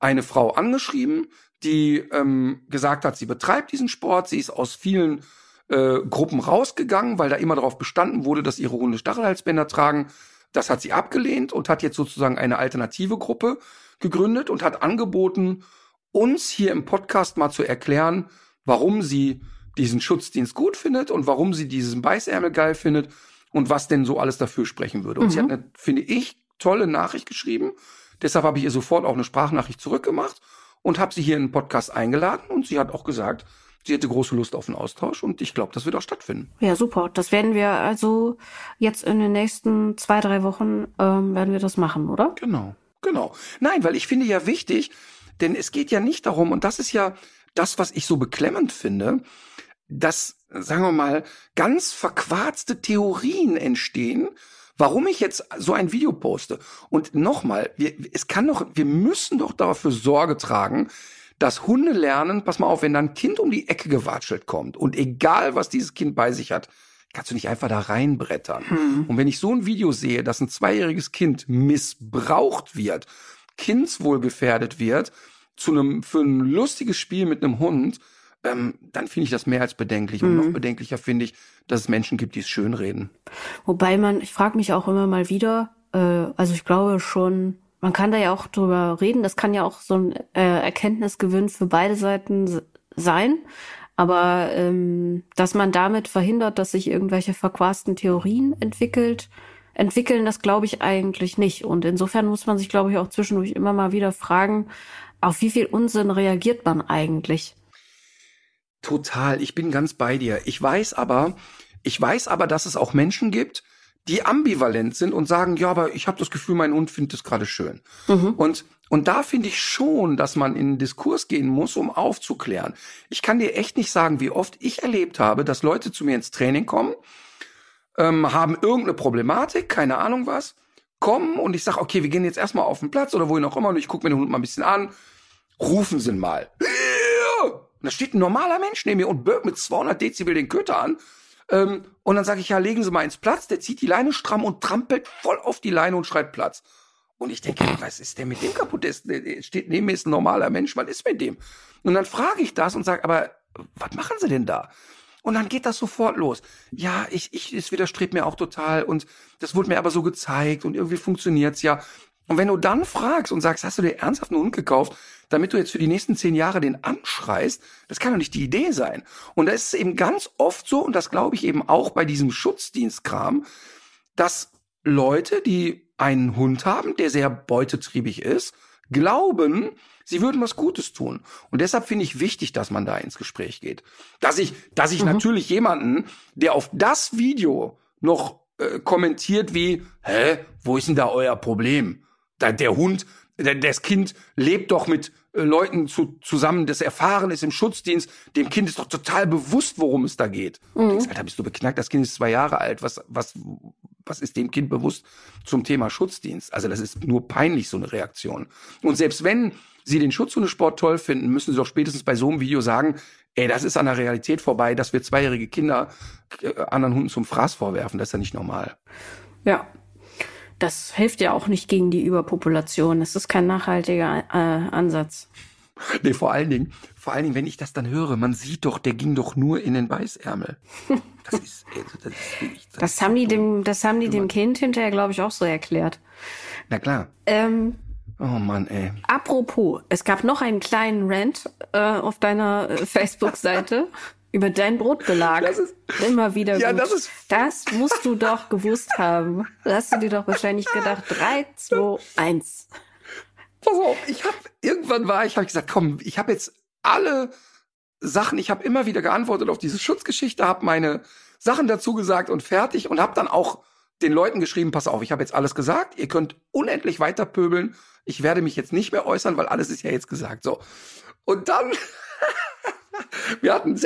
eine Frau angeschrieben, die ähm, gesagt hat, sie betreibt diesen Sport. Sie ist aus vielen äh, Gruppen rausgegangen, weil da immer darauf bestanden wurde, dass ihre Hunde Stachelhalsbänder tragen. Das hat sie abgelehnt und hat jetzt sozusagen eine alternative Gruppe gegründet und hat angeboten, uns hier im Podcast mal zu erklären, warum sie diesen Schutzdienst gut findet und warum sie diesen Beißärmel geil findet und was denn so alles dafür sprechen würde. Und mhm. sie hat mhm. eine, finde ich, tolle Nachricht geschrieben. Deshalb habe ich ihr sofort auch eine Sprachnachricht zurückgemacht und habe sie hier in den Podcast eingeladen und sie hat auch gesagt, sie hätte große Lust auf einen Austausch und ich glaube, das wird auch stattfinden. Ja, super. Das werden wir also jetzt in den nächsten zwei, drei Wochen ähm, werden wir das machen, oder? Genau, genau. Nein, weil ich finde ja wichtig, denn es geht ja nicht darum, und das ist ja das, was ich so beklemmend finde, dass, sagen wir mal, ganz verquarzte Theorien entstehen, warum ich jetzt so ein Video poste. Und nochmal, wir, es kann doch, wir müssen doch dafür Sorge tragen, dass Hunde lernen, pass mal auf, wenn da ein Kind um die Ecke gewatschelt kommt und egal, was dieses Kind bei sich hat, kannst du nicht einfach da reinbrettern. Hm. Und wenn ich so ein Video sehe, dass ein zweijähriges Kind missbraucht wird, Kindswohl gefährdet wird, zu einem, für ein lustiges Spiel mit einem Hund, ähm, dann finde ich das mehr als bedenklich. Und noch mhm. bedenklicher finde ich, dass es Menschen gibt, die es schönreden. Wobei man, ich frage mich auch immer mal wieder, äh, also ich glaube schon, man kann da ja auch drüber reden. Das kann ja auch so ein äh, Erkenntnisgewinn für beide Seiten sein. Aber ähm, dass man damit verhindert, dass sich irgendwelche verquasten Theorien entwickelt, entwickeln, das glaube ich eigentlich nicht. Und insofern muss man sich, glaube ich, auch zwischendurch immer mal wieder fragen, auf wie viel Unsinn reagiert man eigentlich? Total, ich bin ganz bei dir. Ich weiß aber, ich weiß aber, dass es auch Menschen gibt, die ambivalent sind und sagen, ja, aber ich habe das Gefühl, mein Hund findet es gerade schön. Mhm. Und und da finde ich schon, dass man in den Diskurs gehen muss, um aufzuklären. Ich kann dir echt nicht sagen, wie oft ich erlebt habe, dass Leute zu mir ins Training kommen, ähm, haben irgendeine Problematik, keine Ahnung was, kommen und ich sage, okay, wir gehen jetzt erstmal auf den Platz oder wohin auch immer und ich gucke mir den Hund mal ein bisschen an, rufen sie mal. Und da steht ein normaler Mensch neben mir und birgt mit 200 Dezibel den Köter an ähm, und dann sage ich, ja, legen Sie mal ins Platz. Der zieht die Leine stramm und trampelt voll auf die Leine und schreit Platz. Und ich denke, was ist denn mit dem kaputt? Der steht neben mir, ist ein normaler Mensch, was ist mit dem? Und dann frage ich das und sage, aber was machen Sie denn da? Und dann geht das sofort los. Ja, ich, ich, es widerstrebt mir auch total und das wurde mir aber so gezeigt und irgendwie funktioniert's ja. Und wenn du dann fragst und sagst, hast du dir ernsthaft einen Hund gekauft, damit du jetzt für die nächsten zehn Jahre den anschreist, das kann doch nicht die Idee sein. Und da ist es eben ganz oft so, und das glaube ich eben auch bei diesem Schutzdienstkram, dass Leute, die einen Hund haben, der sehr beutetriebig ist, glauben, sie würden was Gutes tun. Und deshalb finde ich wichtig, dass man da ins Gespräch geht. Dass ich, dass ich mhm. natürlich jemanden, der auf das Video noch äh, kommentiert wie, hä, wo ist denn da euer Problem? Da, der Hund, das Kind lebt doch mit äh, Leuten zu, zusammen, das erfahren ist im Schutzdienst. Dem Kind ist doch total bewusst, worum es da geht. Mhm. Denkst, Alter, bist du beknackt? Das Kind ist zwei Jahre alt. Was, was, was ist dem Kind bewusst zum Thema Schutzdienst? Also das ist nur peinlich, so eine Reaktion. Und selbst wenn Sie den Schutzhundesport toll finden, müssen Sie doch spätestens bei so einem Video sagen, ey, das ist an der Realität vorbei, dass wir zweijährige Kinder äh, anderen Hunden zum Fraß vorwerfen. Das ist ja nicht normal. Ja, das hilft ja auch nicht gegen die Überpopulation. Das ist kein nachhaltiger äh, Ansatz. Nee, vor allen Dingen, vor allen Dingen, wenn ich das dann höre, man sieht doch, der ging doch nur in den Weißärmel. Das ist, also, das ist wirklich, das, das haben die dem, das haben die dem Kind hinterher, glaube ich, auch so erklärt. Na klar. Ähm, oh Mann, ey. Apropos, es gab noch einen kleinen Rant äh, auf deiner äh, Facebook-Seite. Über dein Brotbelag. Das ist immer wieder ja, gut. Das, ist das musst du doch gewusst haben. Da hast du dir doch wahrscheinlich gedacht, 3, 2, 1. Pass auf, ich habe irgendwann war ich, habe gesagt, komm, ich habe jetzt alle Sachen, ich habe immer wieder geantwortet auf diese Schutzgeschichte, habe meine Sachen dazu gesagt und fertig und habe dann auch den Leuten geschrieben, pass auf, ich habe jetzt alles gesagt, ihr könnt unendlich weiter pöbeln. Ich werde mich jetzt nicht mehr äußern, weil alles ist ja jetzt gesagt. So. Und dann Wir hatten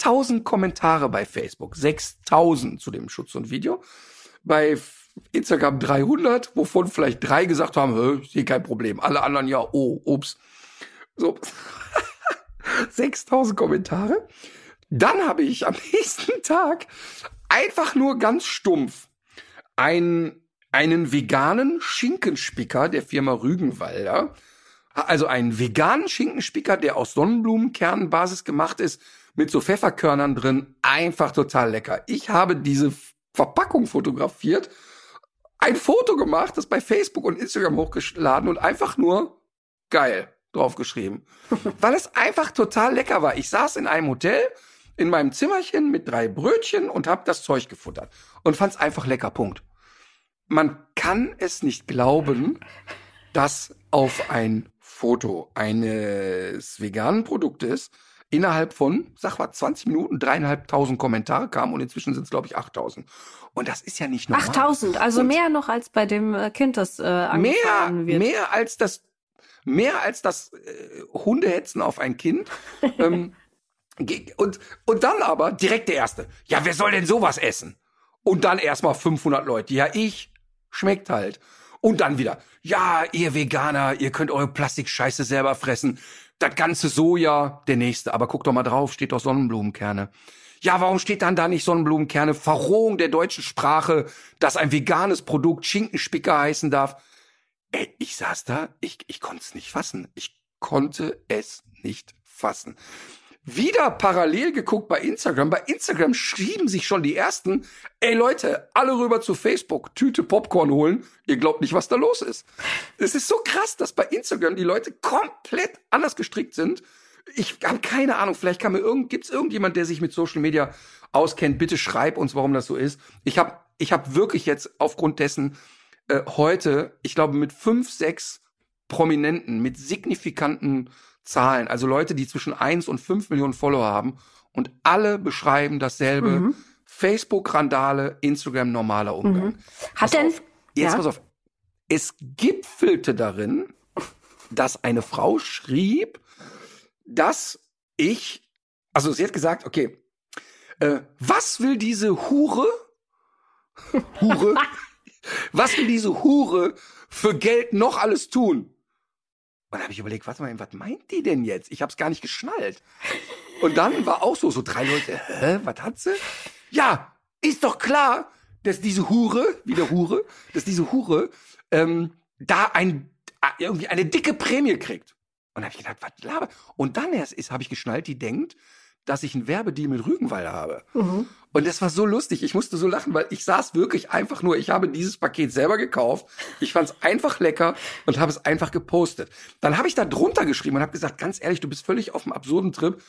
6000 Kommentare bei Facebook. 6000 zu dem Schutz und Video. Bei Instagram 300, wovon vielleicht drei gesagt haben, hier kein Problem. Alle anderen ja, oh, ups. So. 6000 Kommentare. Dann habe ich am nächsten Tag einfach nur ganz stumpf einen, einen veganen Schinkenspicker der Firma Rügenwalder also einen veganen Schinkenspicker, der aus Sonnenblumenkernenbasis gemacht ist, mit so Pfefferkörnern drin. Einfach total lecker. Ich habe diese Verpackung fotografiert, ein Foto gemacht, das bei Facebook und Instagram hochgeladen und einfach nur geil draufgeschrieben. Weil es einfach total lecker war. Ich saß in einem Hotel in meinem Zimmerchen mit drei Brötchen und habe das Zeug gefuttert und fand es einfach lecker. Punkt. Man kann es nicht glauben, dass auf ein Foto eines veganen Produktes innerhalb von, sag mal, 20 Minuten dreieinhalbtausend Kommentare kamen und inzwischen sind es, glaube ich, 8000. Und das ist ja nicht normal. 8000, also und mehr noch als bei dem äh, Kind, das äh, angefahren mehr, wird. Mehr als das, mehr als das äh, Hundehetzen auf ein Kind. ähm, und, und dann aber direkt der Erste. Ja, wer soll denn sowas essen? Und dann erstmal 500 Leute. Ja, ich. Schmeckt halt. Und dann wieder, ja, ihr Veganer, ihr könnt eure Plastikscheiße selber fressen. Das ganze Soja, der nächste, aber guck doch mal drauf, steht doch Sonnenblumenkerne. Ja, warum steht dann da nicht Sonnenblumenkerne? Verrohung der deutschen Sprache, dass ein veganes Produkt Schinkenspicker heißen darf. Ey, ich saß da, ich, ich konnte es nicht fassen. Ich konnte es nicht fassen wieder parallel geguckt bei Instagram. Bei Instagram schrieben sich schon die ersten, ey Leute, alle rüber zu Facebook, Tüte Popcorn holen. Ihr glaubt nicht, was da los ist. Es ist so krass, dass bei Instagram die Leute komplett anders gestrickt sind. Ich habe keine Ahnung, vielleicht kann mir irgend, gibt's irgendjemand, der sich mit Social Media auskennt. Bitte schreib uns, warum das so ist. Ich habe ich hab wirklich jetzt aufgrund dessen äh, heute, ich glaube, mit fünf, sechs Prominenten, mit signifikanten Zahlen, also Leute, die zwischen eins und fünf Millionen Follower haben und alle beschreiben dasselbe. Mhm. Facebook-Randale, Instagram normaler Umgang. Mhm. Hat pass denn, auf, jetzt ja? pass auf. Es gipfelte darin, dass eine Frau schrieb, dass ich, also sie hat gesagt, okay, äh, was will diese Hure, Hure, was will diese Hure für Geld noch alles tun? Und dann habe ich überlegt, was, was meint die denn jetzt? Ich habe es gar nicht geschnallt. Und dann war auch so, so drei Leute, hä, was hat sie? Ja, ist doch klar, dass diese Hure, wieder Hure, dass diese Hure ähm, da ein, irgendwie eine dicke Prämie kriegt. Und dann habe ich gedacht, was laber? Und dann erst ist, habe ich geschnallt, die denkt, dass ich einen Werbedeal mit Rügenwalder habe. Mhm. Und das war so lustig. Ich musste so lachen, weil ich saß wirklich einfach nur, ich habe dieses Paket selber gekauft. Ich fand es einfach lecker und habe es einfach gepostet. Dann habe ich da drunter geschrieben und habe gesagt, ganz ehrlich, du bist völlig auf einem absurden Trip.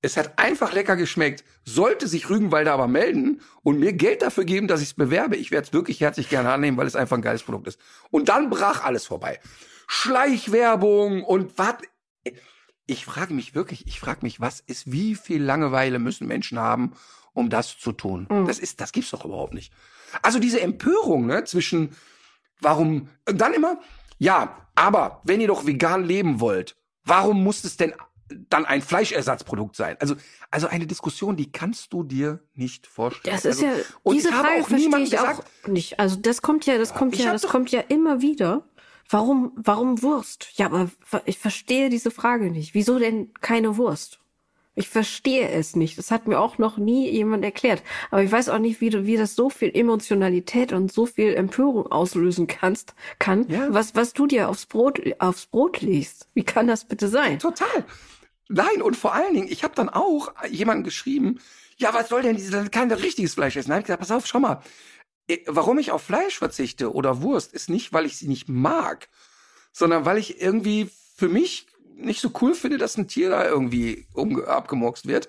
Es hat einfach lecker geschmeckt. Sollte sich Rügenwalder aber melden und mir Geld dafür geben, dass ich es bewerbe, ich werde es wirklich herzlich gerne annehmen, weil es einfach ein geiles Produkt ist. Und dann brach alles vorbei. Schleichwerbung und was ich frage mich wirklich, ich frage mich, was ist, wie viel Langeweile müssen Menschen haben, um das zu tun? Mhm. Das ist, das gibt's doch überhaupt nicht. Also diese Empörung, ne, zwischen, warum, dann immer, ja, aber wenn ihr doch vegan leben wollt, Warum muss es denn dann ein Fleischersatzprodukt sein? Also, also eine Diskussion, die kannst du dir nicht vorstellen. Das ist also, ja, diese Frage auch verstehe ich auch gesagt, nicht. Also das kommt ja, das kommt ich ja, das doch- kommt ja immer wieder. Warum, warum Wurst? Ja, aber ich verstehe diese Frage nicht. Wieso denn keine Wurst? Ich verstehe es nicht. Das hat mir auch noch nie jemand erklärt. Aber ich weiß auch nicht, wie du, wie das so viel Emotionalität und so viel Empörung auslösen kannst, kann, Ja. was, was du dir aufs Brot, aufs Brot legst. Wie kann das bitte sein? Total. Nein, und vor allen Dingen, ich habe dann auch jemanden geschrieben, ja, was soll denn diese, kein richtiges Fleisch essen? Dann hab ich gesagt, pass auf, schau mal, warum ich auf Fleisch verzichte oder Wurst, ist nicht, weil ich sie nicht mag, sondern weil ich irgendwie für mich nicht so cool finde, dass ein Tier da irgendwie abgemurkst wird.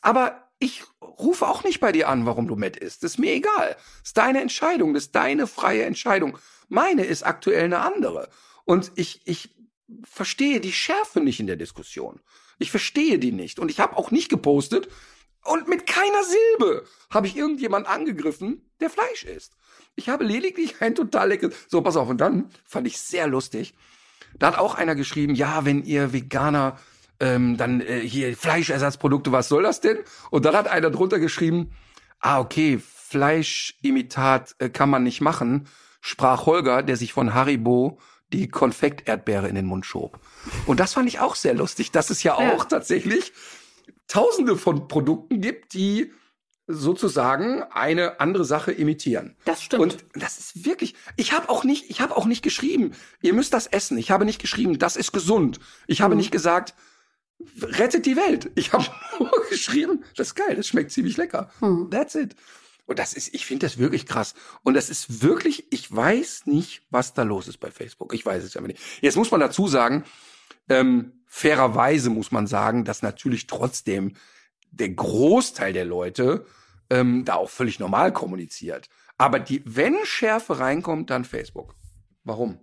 Aber ich rufe auch nicht bei dir an, warum du Met isst. Das ist mir egal. Das ist deine Entscheidung, das ist deine freie Entscheidung. Meine ist aktuell eine andere. Und ich, ich verstehe die Schärfe nicht in der Diskussion. Ich verstehe die nicht. Und ich habe auch nicht gepostet und mit keiner Silbe habe ich irgendjemand angegriffen, der Fleisch isst. Ich habe lediglich ein total leckeres. So, pass auf. Und dann fand ich sehr lustig. Da hat auch einer geschrieben, ja, wenn ihr Veganer ähm, dann äh, hier Fleischersatzprodukte, was soll das denn? Und dann hat einer drunter geschrieben, ah, okay, Fleischimitat äh, kann man nicht machen, sprach Holger, der sich von Haribo die Konfekt-Erdbeere in den Mund schob. Und das fand ich auch sehr lustig, dass es ja Ja. auch tatsächlich tausende von Produkten gibt, die sozusagen eine andere Sache imitieren. Das stimmt. Und das ist wirklich, ich habe auch nicht, ich habe auch nicht geschrieben, ihr müsst das essen. Ich habe nicht geschrieben, das ist gesund. Ich habe nicht gesagt, rettet die Welt. Ich habe nur geschrieben, das ist geil, das schmeckt ziemlich lecker. Hm. That's it. Und das ist, ich finde das wirklich krass. Und das ist wirklich, ich weiß nicht, was da los ist bei Facebook. Ich weiß es aber nicht. Jetzt muss man dazu sagen, ähm, fairerweise muss man sagen, dass natürlich trotzdem der Großteil der Leute ähm, da auch völlig normal kommuniziert. Aber die, wenn Schärfe reinkommt, dann Facebook. Warum?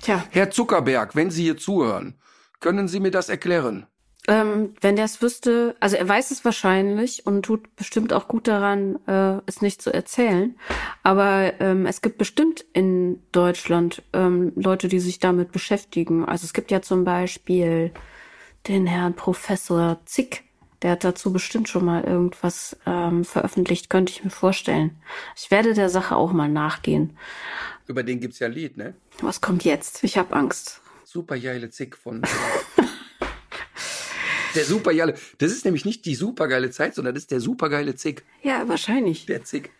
Tja, Herr Zuckerberg, wenn Sie hier zuhören, können Sie mir das erklären? Ähm, wenn der es wüsste, also er weiß es wahrscheinlich und tut bestimmt auch gut daran, äh, es nicht zu erzählen. Aber ähm, es gibt bestimmt in Deutschland ähm, Leute, die sich damit beschäftigen. Also es gibt ja zum Beispiel den Herrn Professor Zick, der hat dazu bestimmt schon mal irgendwas ähm, veröffentlicht, könnte ich mir vorstellen. Ich werde der Sache auch mal nachgehen. Über den gibt's ja ein Lied, ne? Was kommt jetzt? Ich habe Angst. Super geile Zick von. der super geile. Das ist nämlich nicht die supergeile Zeit, sondern das ist der supergeile Zick. Ja, wahrscheinlich. Der Zick.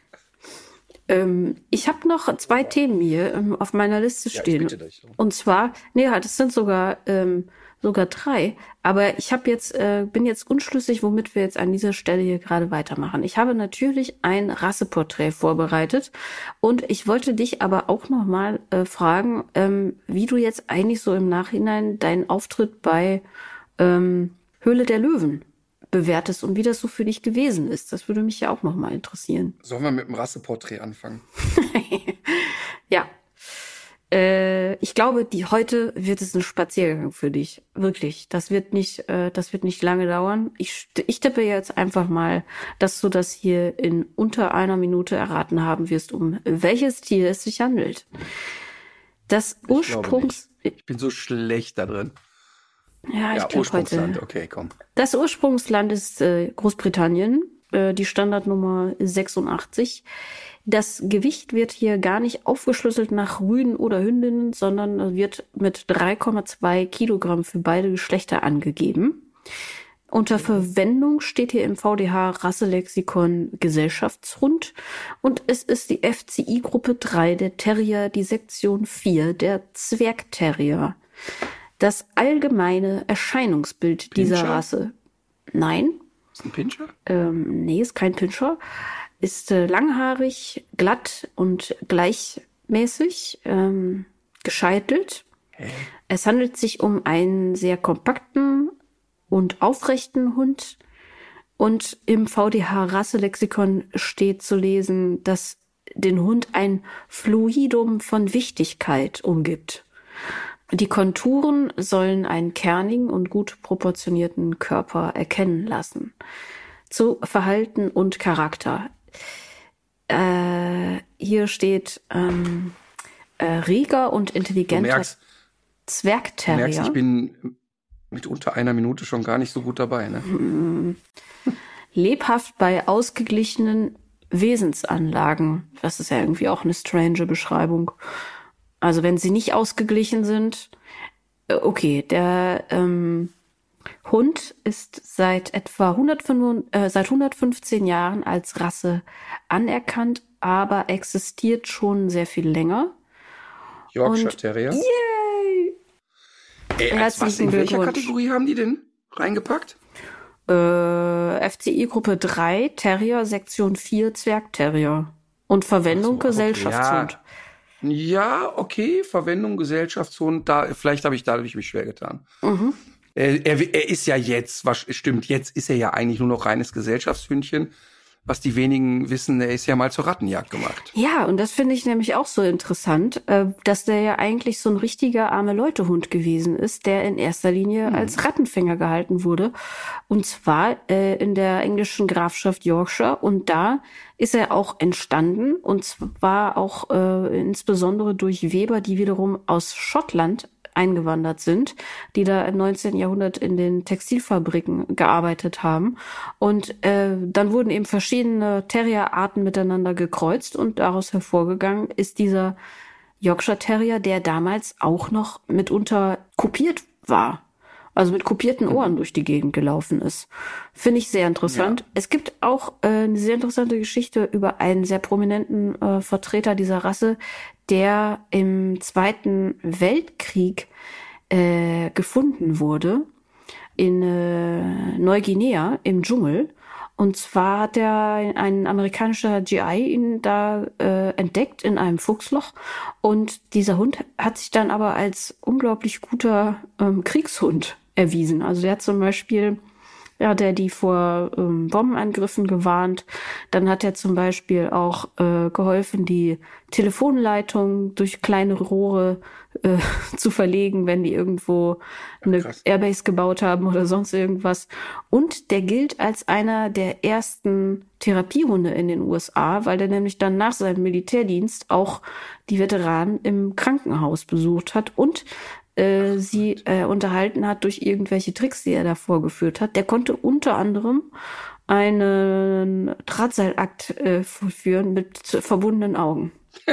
Ähm, ich habe noch zwei Themen hier ähm, auf meiner Liste Ja, ich stehen. bitte dich drum. Und zwar, nee, es sind sogar ähm, sogar drei. Aber ich habe jetzt äh, bin jetzt unschlüssig, womit wir jetzt an dieser Stelle hier gerade weitermachen. Ich habe natürlich ein Rasseporträt vorbereitet und ich wollte dich aber auch noch mal äh, fragen, ähm, wie du jetzt eigentlich so im Nachhinein deinen Auftritt bei ähm, Höhle der Löwen bewertest und wie das so für dich gewesen ist. Das würde mich ja auch noch mal interessieren. Sollen wir mit dem Rasseporträt anfangen? Ja. Äh, ich glaube, die heute wird es ein Spaziergang für dich. Wirklich. Das wird nicht, äh, das wird nicht lange dauern. Ich, ich tippe jetzt einfach mal, dass du das hier in unter einer Minute erraten haben wirst, um welches Tier es sich handelt. Das Ursprungs, Ich bin so schlecht da drin. Ja, ich ja, glaube Ursprungsland. heute. Okay, komm. Das Ursprungsland ist äh, Großbritannien, äh, die Standardnummer 86. Das Gewicht wird hier gar nicht aufgeschlüsselt nach Rüden oder Hündinnen, sondern wird mit 3,2 Kilogramm für beide Geschlechter angegeben. Unter Verwendung steht hier im VDH Rasselexikon Gesellschaftshund und es ist die FCI-Gruppe 3 der Terrier, die Sektion 4 der Zwergterrier. Das allgemeine Erscheinungsbild dieser Pinscher? Rasse. Nein, Ist ein Pinscher? ähm, nee, ist kein Pinscher. Ist äh, langhaarig, glatt und gleichmäßig ähm, gescheitelt. Es handelt sich um einen sehr kompakten und aufrechten Hund. Und im VDH-Rasselexikon steht zu lesen, dass den Hund ein Fluidum von Wichtigkeit umgibt. Die Konturen sollen einen kernigen und gut proportionierten Körper erkennen lassen. Zu Verhalten und Charakter. Äh, hier steht ähm, äh, reger und Du intelligenter merkst, du Zwergterrier. merkst, ich bin mit unter einer Minute schon gar nicht so gut dabei, ne? Lebhaft bei ausgeglichenen Wesensanlagen. Das ist ja irgendwie auch eine strange Beschreibung. Also wenn sie nicht ausgeglichen sind, äh, okay, der ähm, Hund ist seit etwa 105, äh, seit 115 Jahren als Rasse anerkannt, aber existiert schon sehr viel länger. Yorkshire Und- Terrier. Yay! Ey, als was, in welcher. Kategorie haben die denn reingepackt? Äh, FCI Gruppe 3, Terrier, Sektion 4, Zwergterrier. Und Verwendung so, okay, Gesellschaftshund. Ja, okay, Verwendung Gesellschaftshund, da, vielleicht habe ich dadurch mich schwer getan. Mhm. Er, er, er ist ja jetzt, was stimmt, jetzt ist er ja eigentlich nur noch reines Gesellschaftshündchen. Was die wenigen wissen, er ist ja mal zur Rattenjagd gemacht. Ja, und das finde ich nämlich auch so interessant, äh, dass der ja eigentlich so ein richtiger arme Leute-Hund gewesen ist, der in erster Linie Mhm. als Rattenfänger gehalten wurde. Und zwar äh, in der englischen Grafschaft Yorkshire. Und da ist er auch entstanden. Und zwar auch äh, insbesondere durch Weber, die wiederum aus Schottland eingewandert sind, die da im 19. Jahrhundert in den Textilfabriken gearbeitet haben. Und äh, dann wurden eben verschiedene Terrierarten miteinander gekreuzt und daraus hervorgegangen ist dieser Yorkshire Terrier, der damals auch noch mitunter kopiert war. Also mit kopierten Ohren durch die Gegend gelaufen ist. Finde ich sehr interessant. Es gibt auch äh, eine sehr interessante Geschichte über einen sehr prominenten äh, Vertreter dieser Rasse, der im Zweiten Weltkrieg äh, gefunden wurde in äh, Neuguinea im Dschungel. Und zwar hat er ein amerikanischer GI ihn da äh, entdeckt in einem Fuchsloch. Und dieser Hund hat sich dann aber als unglaublich guter ähm, Kriegshund erwiesen. Also der hat zum Beispiel hat er die vor ähm, Bombenangriffen gewarnt. Dann hat er zum Beispiel auch äh, geholfen, die Telefonleitung durch kleine Rohre äh, zu verlegen, wenn die irgendwo eine krass. Airbase gebaut haben oder sonst irgendwas. Und der gilt als einer der ersten Therapiehunde in den USA, weil der nämlich dann nach seinem Militärdienst auch die Veteranen im Krankenhaus besucht hat und äh, sie äh, unterhalten hat durch irgendwelche Tricks, die er da vorgeführt hat. Der konnte unter anderem einen Drahtseilakt äh, vollführen mit verbundenen Augen.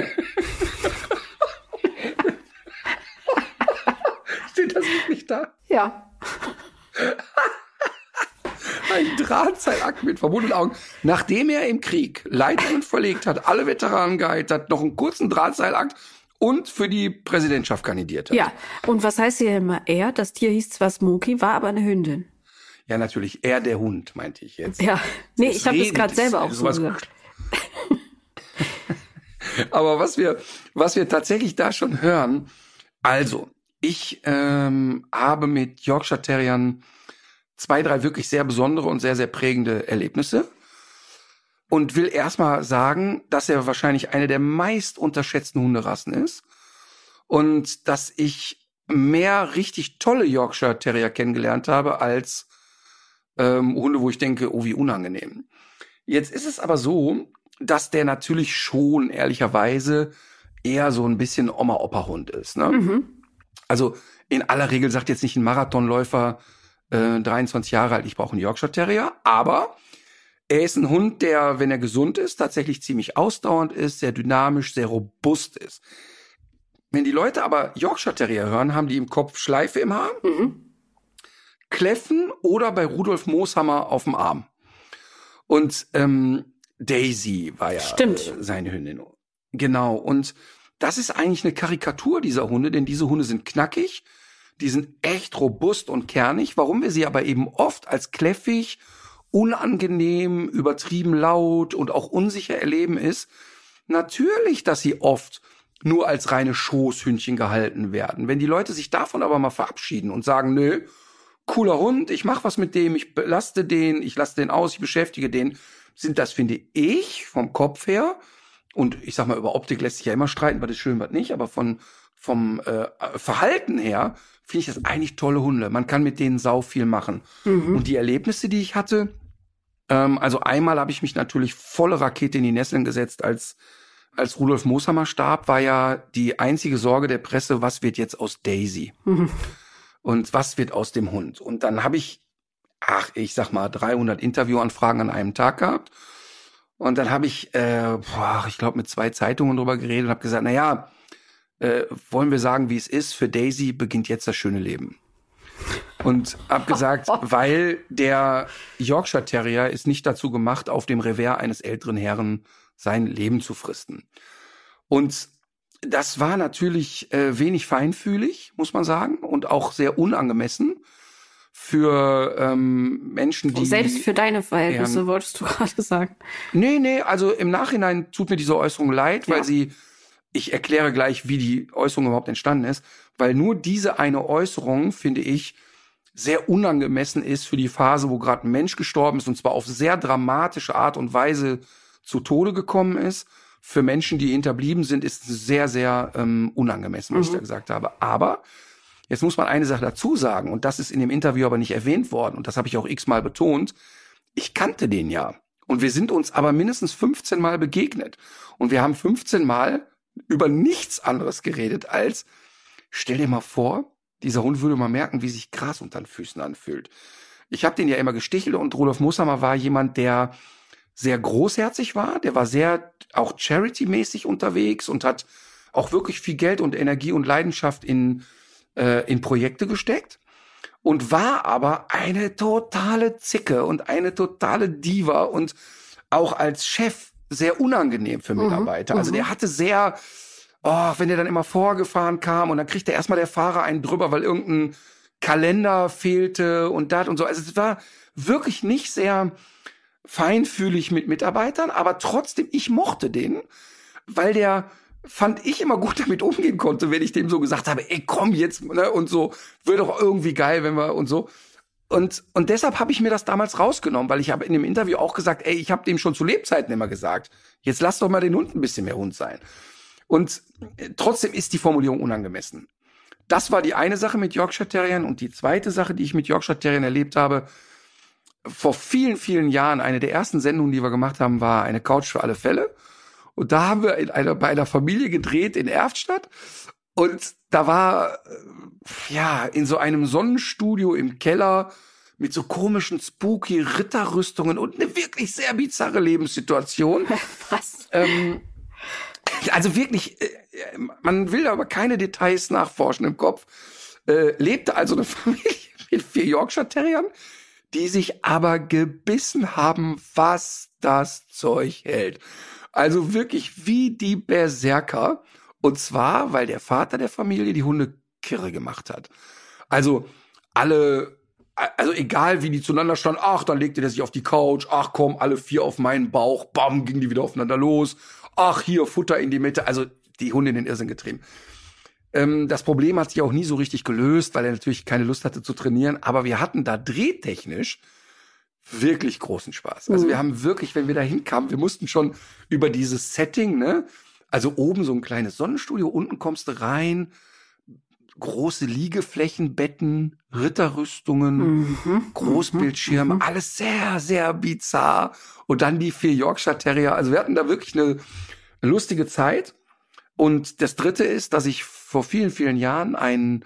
Steht das wirklich da? Ja. Ein Drahtseilakt mit verbundenen Augen. Nachdem er im Krieg Leitungen verlegt hat, alle Veteranen geheilt hat, noch einen kurzen Drahtseilakt und für die Präsidentschaft kandidiert hat. Ja. Und was heißt hier immer er? Das Tier hieß zwar Smokey, war aber eine Hündin. Ja, natürlich. Er der Hund, meinte ich jetzt. Ja. Nee, ich habe das gerade selber auch so gesagt. Aber was wir, was wir tatsächlich da schon hören, also, ich ähm, habe mit Yorkshire Terriern zwei, drei wirklich sehr besondere und sehr, sehr prägende Erlebnisse. Und will erstmal sagen, dass er wahrscheinlich eine der meist unterschätzten Hunderassen ist. Und dass ich mehr richtig tolle Yorkshire Terrier kennengelernt habe als ähm, Hunde, wo ich denke, oh, wie unangenehm. Jetzt ist es aber so, dass der natürlich schon ehrlicherweise eher so ein bisschen Oma-Opa-Hund ist. Ne? Mhm. Also in aller Regel sagt jetzt nicht ein Marathonläufer, äh, 23 Jahre alt, ich brauche einen Yorkshire Terrier, aber er ist ein Hund, der, wenn er gesund ist, tatsächlich ziemlich ausdauernd ist, sehr dynamisch, sehr robust ist. Wenn die Leute aber Yorkshire Terrier hören, haben die im Kopf Schleife im Haar, Mhm. Kläffen oder bei Rudolf Mooshammer auf dem Arm. Und ähm, Daisy war ja Stimmt. Äh, seine Hündin. Genau. Und das ist eigentlich eine Karikatur dieser Hunde, denn diese Hunde sind knackig, die sind echt robust und kernig. Warum wir sie aber eben oft als kläffig, unangenehm, übertrieben laut und auch unsicher erleben, ist natürlich, dass sie oft nur als reine Schoßhündchen gehalten werden. Wenn die Leute sich davon aber mal verabschieden und sagen, nö, cooler Hund, ich mach was mit dem, ich belaste den, ich lasse den aus, ich beschäftige den, sind das, finde ich, vom Kopf her, und ich sag mal, über Optik lässt sich ja immer streiten, was ist schön, was nicht, aber von, vom äh, Verhalten her finde ich das eigentlich tolle Hunde. Man kann mit denen sau viel machen. Mhm. Und die Erlebnisse, die ich hatte, ähm, also einmal habe ich mich natürlich volle Rakete in die Nesseln gesetzt, als als Rudolf Mooshammer starb, war ja die einzige Sorge der Presse, was wird jetzt aus Daisy? Mhm. Und was wird aus dem Hund? Und dann habe ich, ach, ich sag mal, 300 Interviewanfragen an einem Tag gehabt. Und dann habe ich, äh, boah, ich glaube, mit zwei Zeitungen drüber geredet und habe gesagt, na ja, äh, wollen wir sagen, wie es ist, für Daisy beginnt jetzt das schöne Leben. Und hab gesagt, weil der Yorkshire Terrier ist nicht dazu gemacht, auf dem Revers eines älteren Herren sein Leben zu fristen. Und das war natürlich äh, wenig feinfühlig, muss man sagen, und auch sehr unangemessen für ähm, Menschen, die. Selbst für deine Verhältnisse, wolltest du gerade sagen. Nee, nee, also im Nachhinein tut mir diese Äußerung leid, ja. weil sie, ich erkläre gleich, wie die Äußerung überhaupt entstanden ist, weil nur diese eine Äußerung, finde ich, sehr unangemessen ist für die Phase, wo gerade ein Mensch gestorben ist und zwar auf sehr dramatische Art und Weise zu Tode gekommen ist. Für Menschen, die hinterblieben sind, ist sehr, sehr ähm, unangemessen, was mhm. ich da gesagt habe. Aber jetzt muss man eine Sache dazu sagen, und das ist in dem Interview aber nicht erwähnt worden, und das habe ich auch x-mal betont. Ich kannte den ja. Und wir sind uns aber mindestens 15 Mal begegnet. Und wir haben 15 Mal über nichts anderes geredet als, stell dir mal vor, dieser Hund würde mal merken, wie sich Gras unter den Füßen anfühlt. Ich habe den ja immer gestichelt und Rudolf Mussamer war jemand, der sehr großherzig war, der war sehr auch charity-mäßig unterwegs und hat auch wirklich viel Geld und Energie und Leidenschaft in, äh, in Projekte gesteckt und war aber eine totale Zicke und eine totale Diva und auch als Chef sehr unangenehm für mhm, Mitarbeiter. Mhm, also der hatte sehr, oh, wenn der dann immer vorgefahren kam und dann kriegt er erstmal der Fahrer einen drüber, weil irgendein Kalender fehlte und das und so. Also es war wirklich nicht sehr feinfühlig mit Mitarbeitern, aber trotzdem, ich mochte den, weil der fand ich immer gut damit umgehen konnte, wenn ich dem so gesagt habe, ey, komm jetzt, ne, und so, wird doch irgendwie geil, wenn wir und so. Und, und deshalb habe ich mir das damals rausgenommen, weil ich habe in dem Interview auch gesagt, ey, ich habe dem schon zu Lebzeiten immer gesagt, jetzt lass doch mal den Hund ein bisschen mehr Hund sein. Und äh, trotzdem ist die Formulierung unangemessen. Das war die eine Sache mit Yorkshire Terriern und die zweite Sache, die ich mit Yorkshire Terriern erlebt habe, vor vielen, vielen Jahren, eine der ersten Sendungen, die wir gemacht haben, war eine Couch für alle Fälle. Und da haben wir in einer, bei einer Familie gedreht in Erftstadt. Und da war, äh, ja, in so einem Sonnenstudio im Keller mit so komischen, spooky Ritterrüstungen und eine wirklich sehr bizarre Lebenssituation. Was? Ähm, also wirklich, äh, man will aber keine Details nachforschen im Kopf. Äh, lebte also eine Familie mit vier Yorkshire Terriern, die sich aber gebissen haben, was das Zeug hält. Also wirklich wie die Berserker. Und zwar, weil der Vater der Familie die Hunde kirre gemacht hat. Also alle, also egal wie die zueinander standen, ach, dann legte der sich auf die Couch, ach komm, alle vier auf meinen Bauch, bam, gingen die wieder aufeinander los, ach, hier Futter in die Mitte, also die Hunde in den Irrsinn getrieben. Ähm, das Problem hat sich auch nie so richtig gelöst, weil er natürlich keine Lust hatte zu trainieren. Aber wir hatten da drehtechnisch wirklich großen Spaß. Also mhm. wir haben wirklich, wenn wir da hinkamen, wir mussten schon über dieses Setting, ne? Also oben so ein kleines Sonnenstudio, unten kommst du rein, große Liegeflächen, Betten, Ritterrüstungen, mhm. Großbildschirme, mhm. alles sehr, sehr bizarr. Und dann die vier Yorkshire Terrier. Also wir hatten da wirklich eine, eine lustige Zeit. Und das dritte ist, dass ich vor vielen, vielen Jahren einen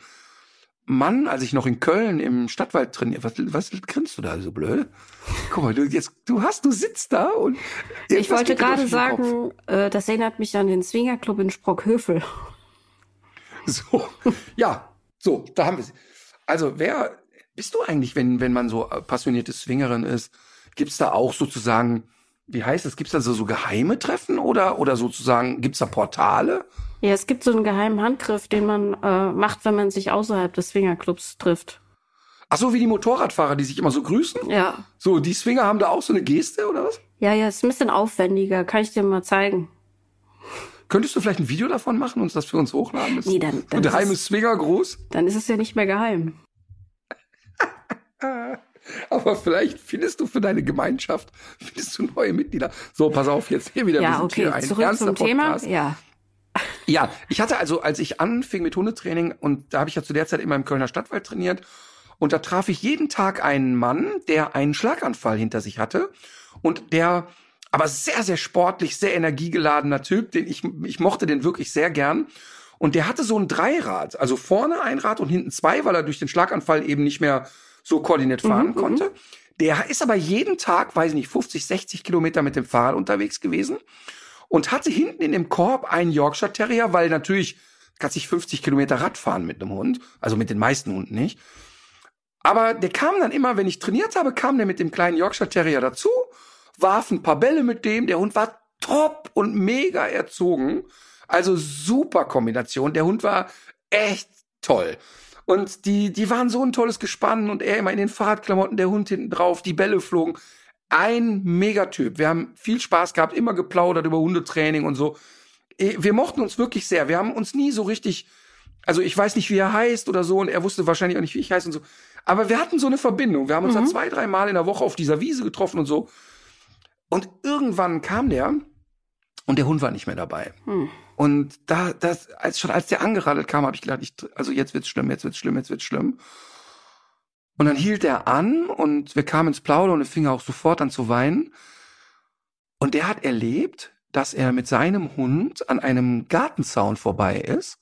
Mann, als ich noch in Köln im Stadtwald trainiert, was, was grinst du da so blöd? Guck mal, du jetzt, du hast, du sitzt da und ich wollte gerade sagen, äh, das erinnert mich an den Swingerclub in Sprockhövel. So, ja, so, da haben wir sie. Also, wer bist du eigentlich, wenn wenn man so passionierte Swingerin ist? Gibt's da auch sozusagen wie heißt es? Gibt es da so, so geheime Treffen oder, oder sozusagen, gibt es da Portale? Ja, es gibt so einen geheimen Handgriff, den man äh, macht, wenn man sich außerhalb des Swingerclubs trifft. Ach so, wie die Motorradfahrer, die sich immer so grüßen? Ja. So, die Swinger haben da auch so eine Geste oder was? Ja, ja, ist ein bisschen aufwendiger. Kann ich dir mal zeigen. Könntest du vielleicht ein Video davon machen und das für uns hochladen? nee, dann, dann geheimes Swinger groß? Dann ist es ja nicht mehr geheim. Aber vielleicht findest du für deine Gemeinschaft findest du neue Mitglieder. So, pass auf, jetzt hier wieder ja, okay. ein Zurück zum Podcast. Thema. Ja. Ja, ich hatte also, als ich anfing mit Hundetraining, und da habe ich ja zu der Zeit immer im Kölner Stadtwald trainiert, und da traf ich jeden Tag einen Mann, der einen Schlaganfall hinter sich hatte und der aber sehr, sehr sportlich, sehr energiegeladener Typ, den ich, ich mochte den wirklich sehr gern. Und der hatte so ein Dreirad, also vorne ein Rad und hinten zwei, weil er durch den Schlaganfall eben nicht mehr so koordiniert fahren Mhm, konnte. Der ist aber jeden Tag, weiß ich nicht, 50, 60 Kilometer mit dem Fahrrad unterwegs gewesen und hatte hinten in dem Korb einen Yorkshire Terrier, weil natürlich kannst sich 50 Kilometer Rad fahren mit einem Hund, also mit den meisten Hunden nicht. Aber der kam dann immer, wenn ich trainiert habe, kam der mit dem kleinen Yorkshire Terrier dazu, warf ein paar Bälle mit dem. Der Hund war top und mega erzogen. Also super Kombination. Der Hund war echt toll. Und die, die waren so ein tolles Gespann und er immer in den Fahrradklamotten, der Hund hinten drauf, die Bälle flogen. Ein Megatyp. Wir haben viel Spaß gehabt, immer geplaudert über Hundetraining und so. Eh, Wir mochten uns wirklich sehr. Wir haben uns nie so richtig, also ich weiß nicht, wie er heißt oder so und er wusste wahrscheinlich auch nicht, wie ich heiße und so. Aber wir hatten so eine Verbindung. Wir haben uns dann zwei, drei Mal in der Woche auf dieser Wiese getroffen und so. Und irgendwann kam der und der Hund war nicht mehr dabei. Hm. Und da, das, als schon als der angeradelt kam, habe ich gedacht, ich, also jetzt wird's schlimm, jetzt wird's schlimm, jetzt wird's schlimm. Und dann hielt er an und wir kamen ins Plaudern und er fing auch sofort an zu weinen. Und der hat erlebt, dass er mit seinem Hund an einem Gartenzaun vorbei ist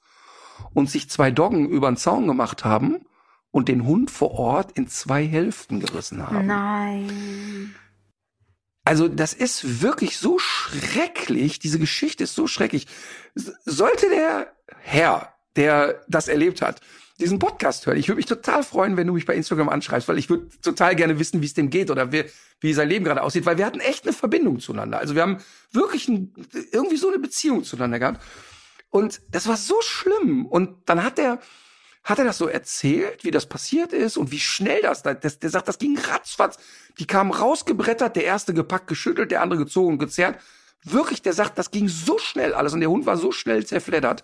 und sich zwei Doggen über den Zaun gemacht haben und den Hund vor Ort in zwei Hälften gerissen haben. Nein. Also das ist wirklich so schrecklich. Diese Geschichte ist so schrecklich. Sollte der Herr, der das erlebt hat, diesen Podcast hören, ich würde mich total freuen, wenn du mich bei Instagram anschreibst, weil ich würde total gerne wissen, wie es dem geht oder wie, wie sein Leben gerade aussieht, weil wir hatten echt eine Verbindung zueinander. Also wir haben wirklich ein, irgendwie so eine Beziehung zueinander gehabt. Und das war so schlimm. Und dann hat er, hat er das so erzählt, wie das passiert ist und wie schnell das, das der sagt, das ging ratzfatz. Die kamen rausgebrettert, der erste gepackt, geschüttelt, der andere gezogen und gezerrt. Wirklich, der sagt, das ging so schnell alles und der Hund war so schnell zerfleddert.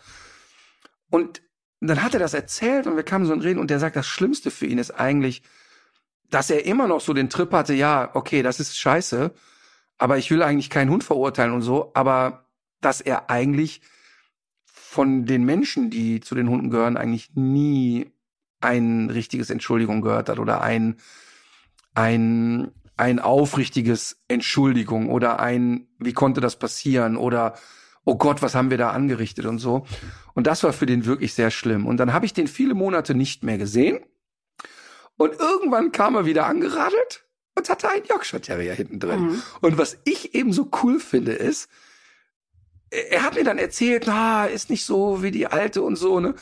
Und dann hat er das erzählt und wir kamen so in Reden und der sagt, das Schlimmste für ihn ist eigentlich, dass er immer noch so den Trip hatte, ja, okay, das ist scheiße, aber ich will eigentlich keinen Hund verurteilen und so, aber dass er eigentlich von den Menschen, die zu den Hunden gehören, eigentlich nie ein richtiges Entschuldigung gehört hat oder ein, ein, ein aufrichtiges Entschuldigung oder ein, wie konnte das passieren oder oh Gott, was haben wir da angerichtet und so. Und das war für den wirklich sehr schlimm. Und dann habe ich den viele Monate nicht mehr gesehen. Und irgendwann kam er wieder angeradelt und hatte einen Yorkshire Terrier hinten drin. Mhm. Und was ich eben so cool finde, ist, er hat mir dann erzählt, na, ist nicht so wie die alte und so, ne?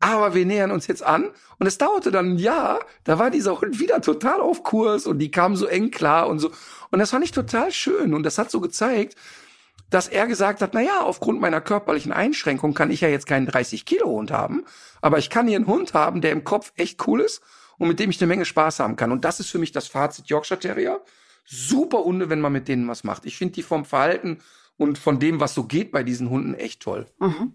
Aber wir nähern uns jetzt an. Und es dauerte dann ein Jahr, da war dieser Hund wieder total auf Kurs und die kamen so eng klar und so. Und das fand ich total schön. Und das hat so gezeigt, dass er gesagt hat, na ja, aufgrund meiner körperlichen Einschränkung kann ich ja jetzt keinen 30 Kilo Hund haben, aber ich kann hier einen Hund haben, der im Kopf echt cool ist und mit dem ich eine Menge Spaß haben kann. Und das ist für mich das Fazit Yorkshire Terrier. Super Hunde, wenn man mit denen was macht. Ich finde die vom Verhalten und von dem, was so geht bei diesen Hunden, echt toll. Mhm.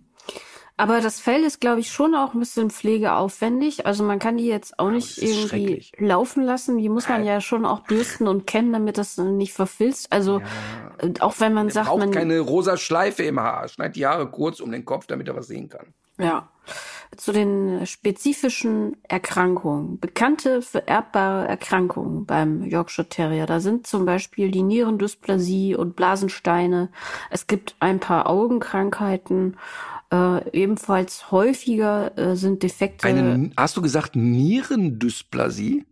Aber das Fell ist, glaube ich, schon auch ein bisschen pflegeaufwendig. Also man kann die jetzt auch nicht irgendwie laufen lassen. Die muss man ja schon auch bürsten und kennen, damit das nicht verfilzt. Also äh, auch wenn man Er sagt, braucht man keine rosa Schleife im Haar. Schneid die Haare kurz um den Kopf, damit er was sehen kann. Ja. Zu den spezifischen Erkrankungen. Bekannte vererbbare Erkrankungen beim Yorkshire Terrier. Da sind zum Beispiel die Nierendysplasie und Blasensteine. Es gibt ein paar Augenkrankheiten. Äh, ebenfalls häufiger äh, sind Defekte. Eine, hast du gesagt Nierendysplasie?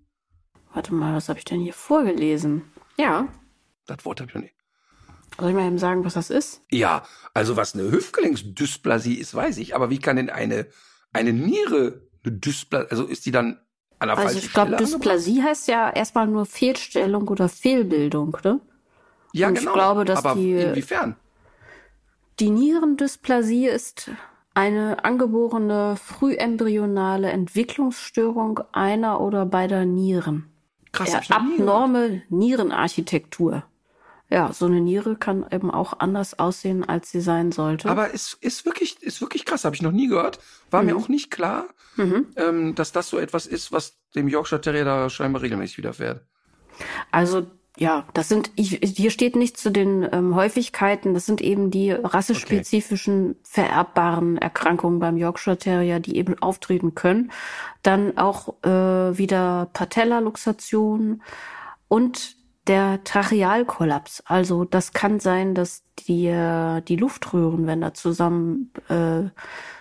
Warte mal, was habe ich denn hier vorgelesen? Ja. Das Wort habe ich noch nicht. Soll ich mal eben sagen, was das ist? Ja, also was eine Hüftgelenksdysplasie ist, weiß ich. Aber wie kann denn eine, eine Niere eine Dysplasie, also ist die dann an der Also ich glaube, Stelle angebracht? Dysplasie heißt ja erstmal nur Fehlstellung oder Fehlbildung, ne? Ja, und ich genau. glaube, dass aber die- inwiefern? Die Nierendysplasie ist eine angeborene frühembryonale Entwicklungsstörung einer oder beider Nieren. Krass, ich gehört. abnorme Nierenarchitektur. Ja, so eine Niere kann eben auch anders aussehen, als sie sein sollte. Aber es ist wirklich, ist wirklich krass, habe ich noch nie gehört. War mir auch nicht klar, mhm. ähm, dass das so etwas ist, was dem Yorkshire Terrier da scheinbar regelmäßig widerfährt. Also ja, das sind, ich, hier steht nicht zu den ähm, Häufigkeiten, das sind eben die rassespezifischen vererbbaren Erkrankungen beim Yorkshire Terrier, die eben auftreten können. Dann auch äh, wieder Patellaluxation und der Trachealkollaps. Also das kann sein, dass die, äh, die Luftröhren, wenn da zusammen äh,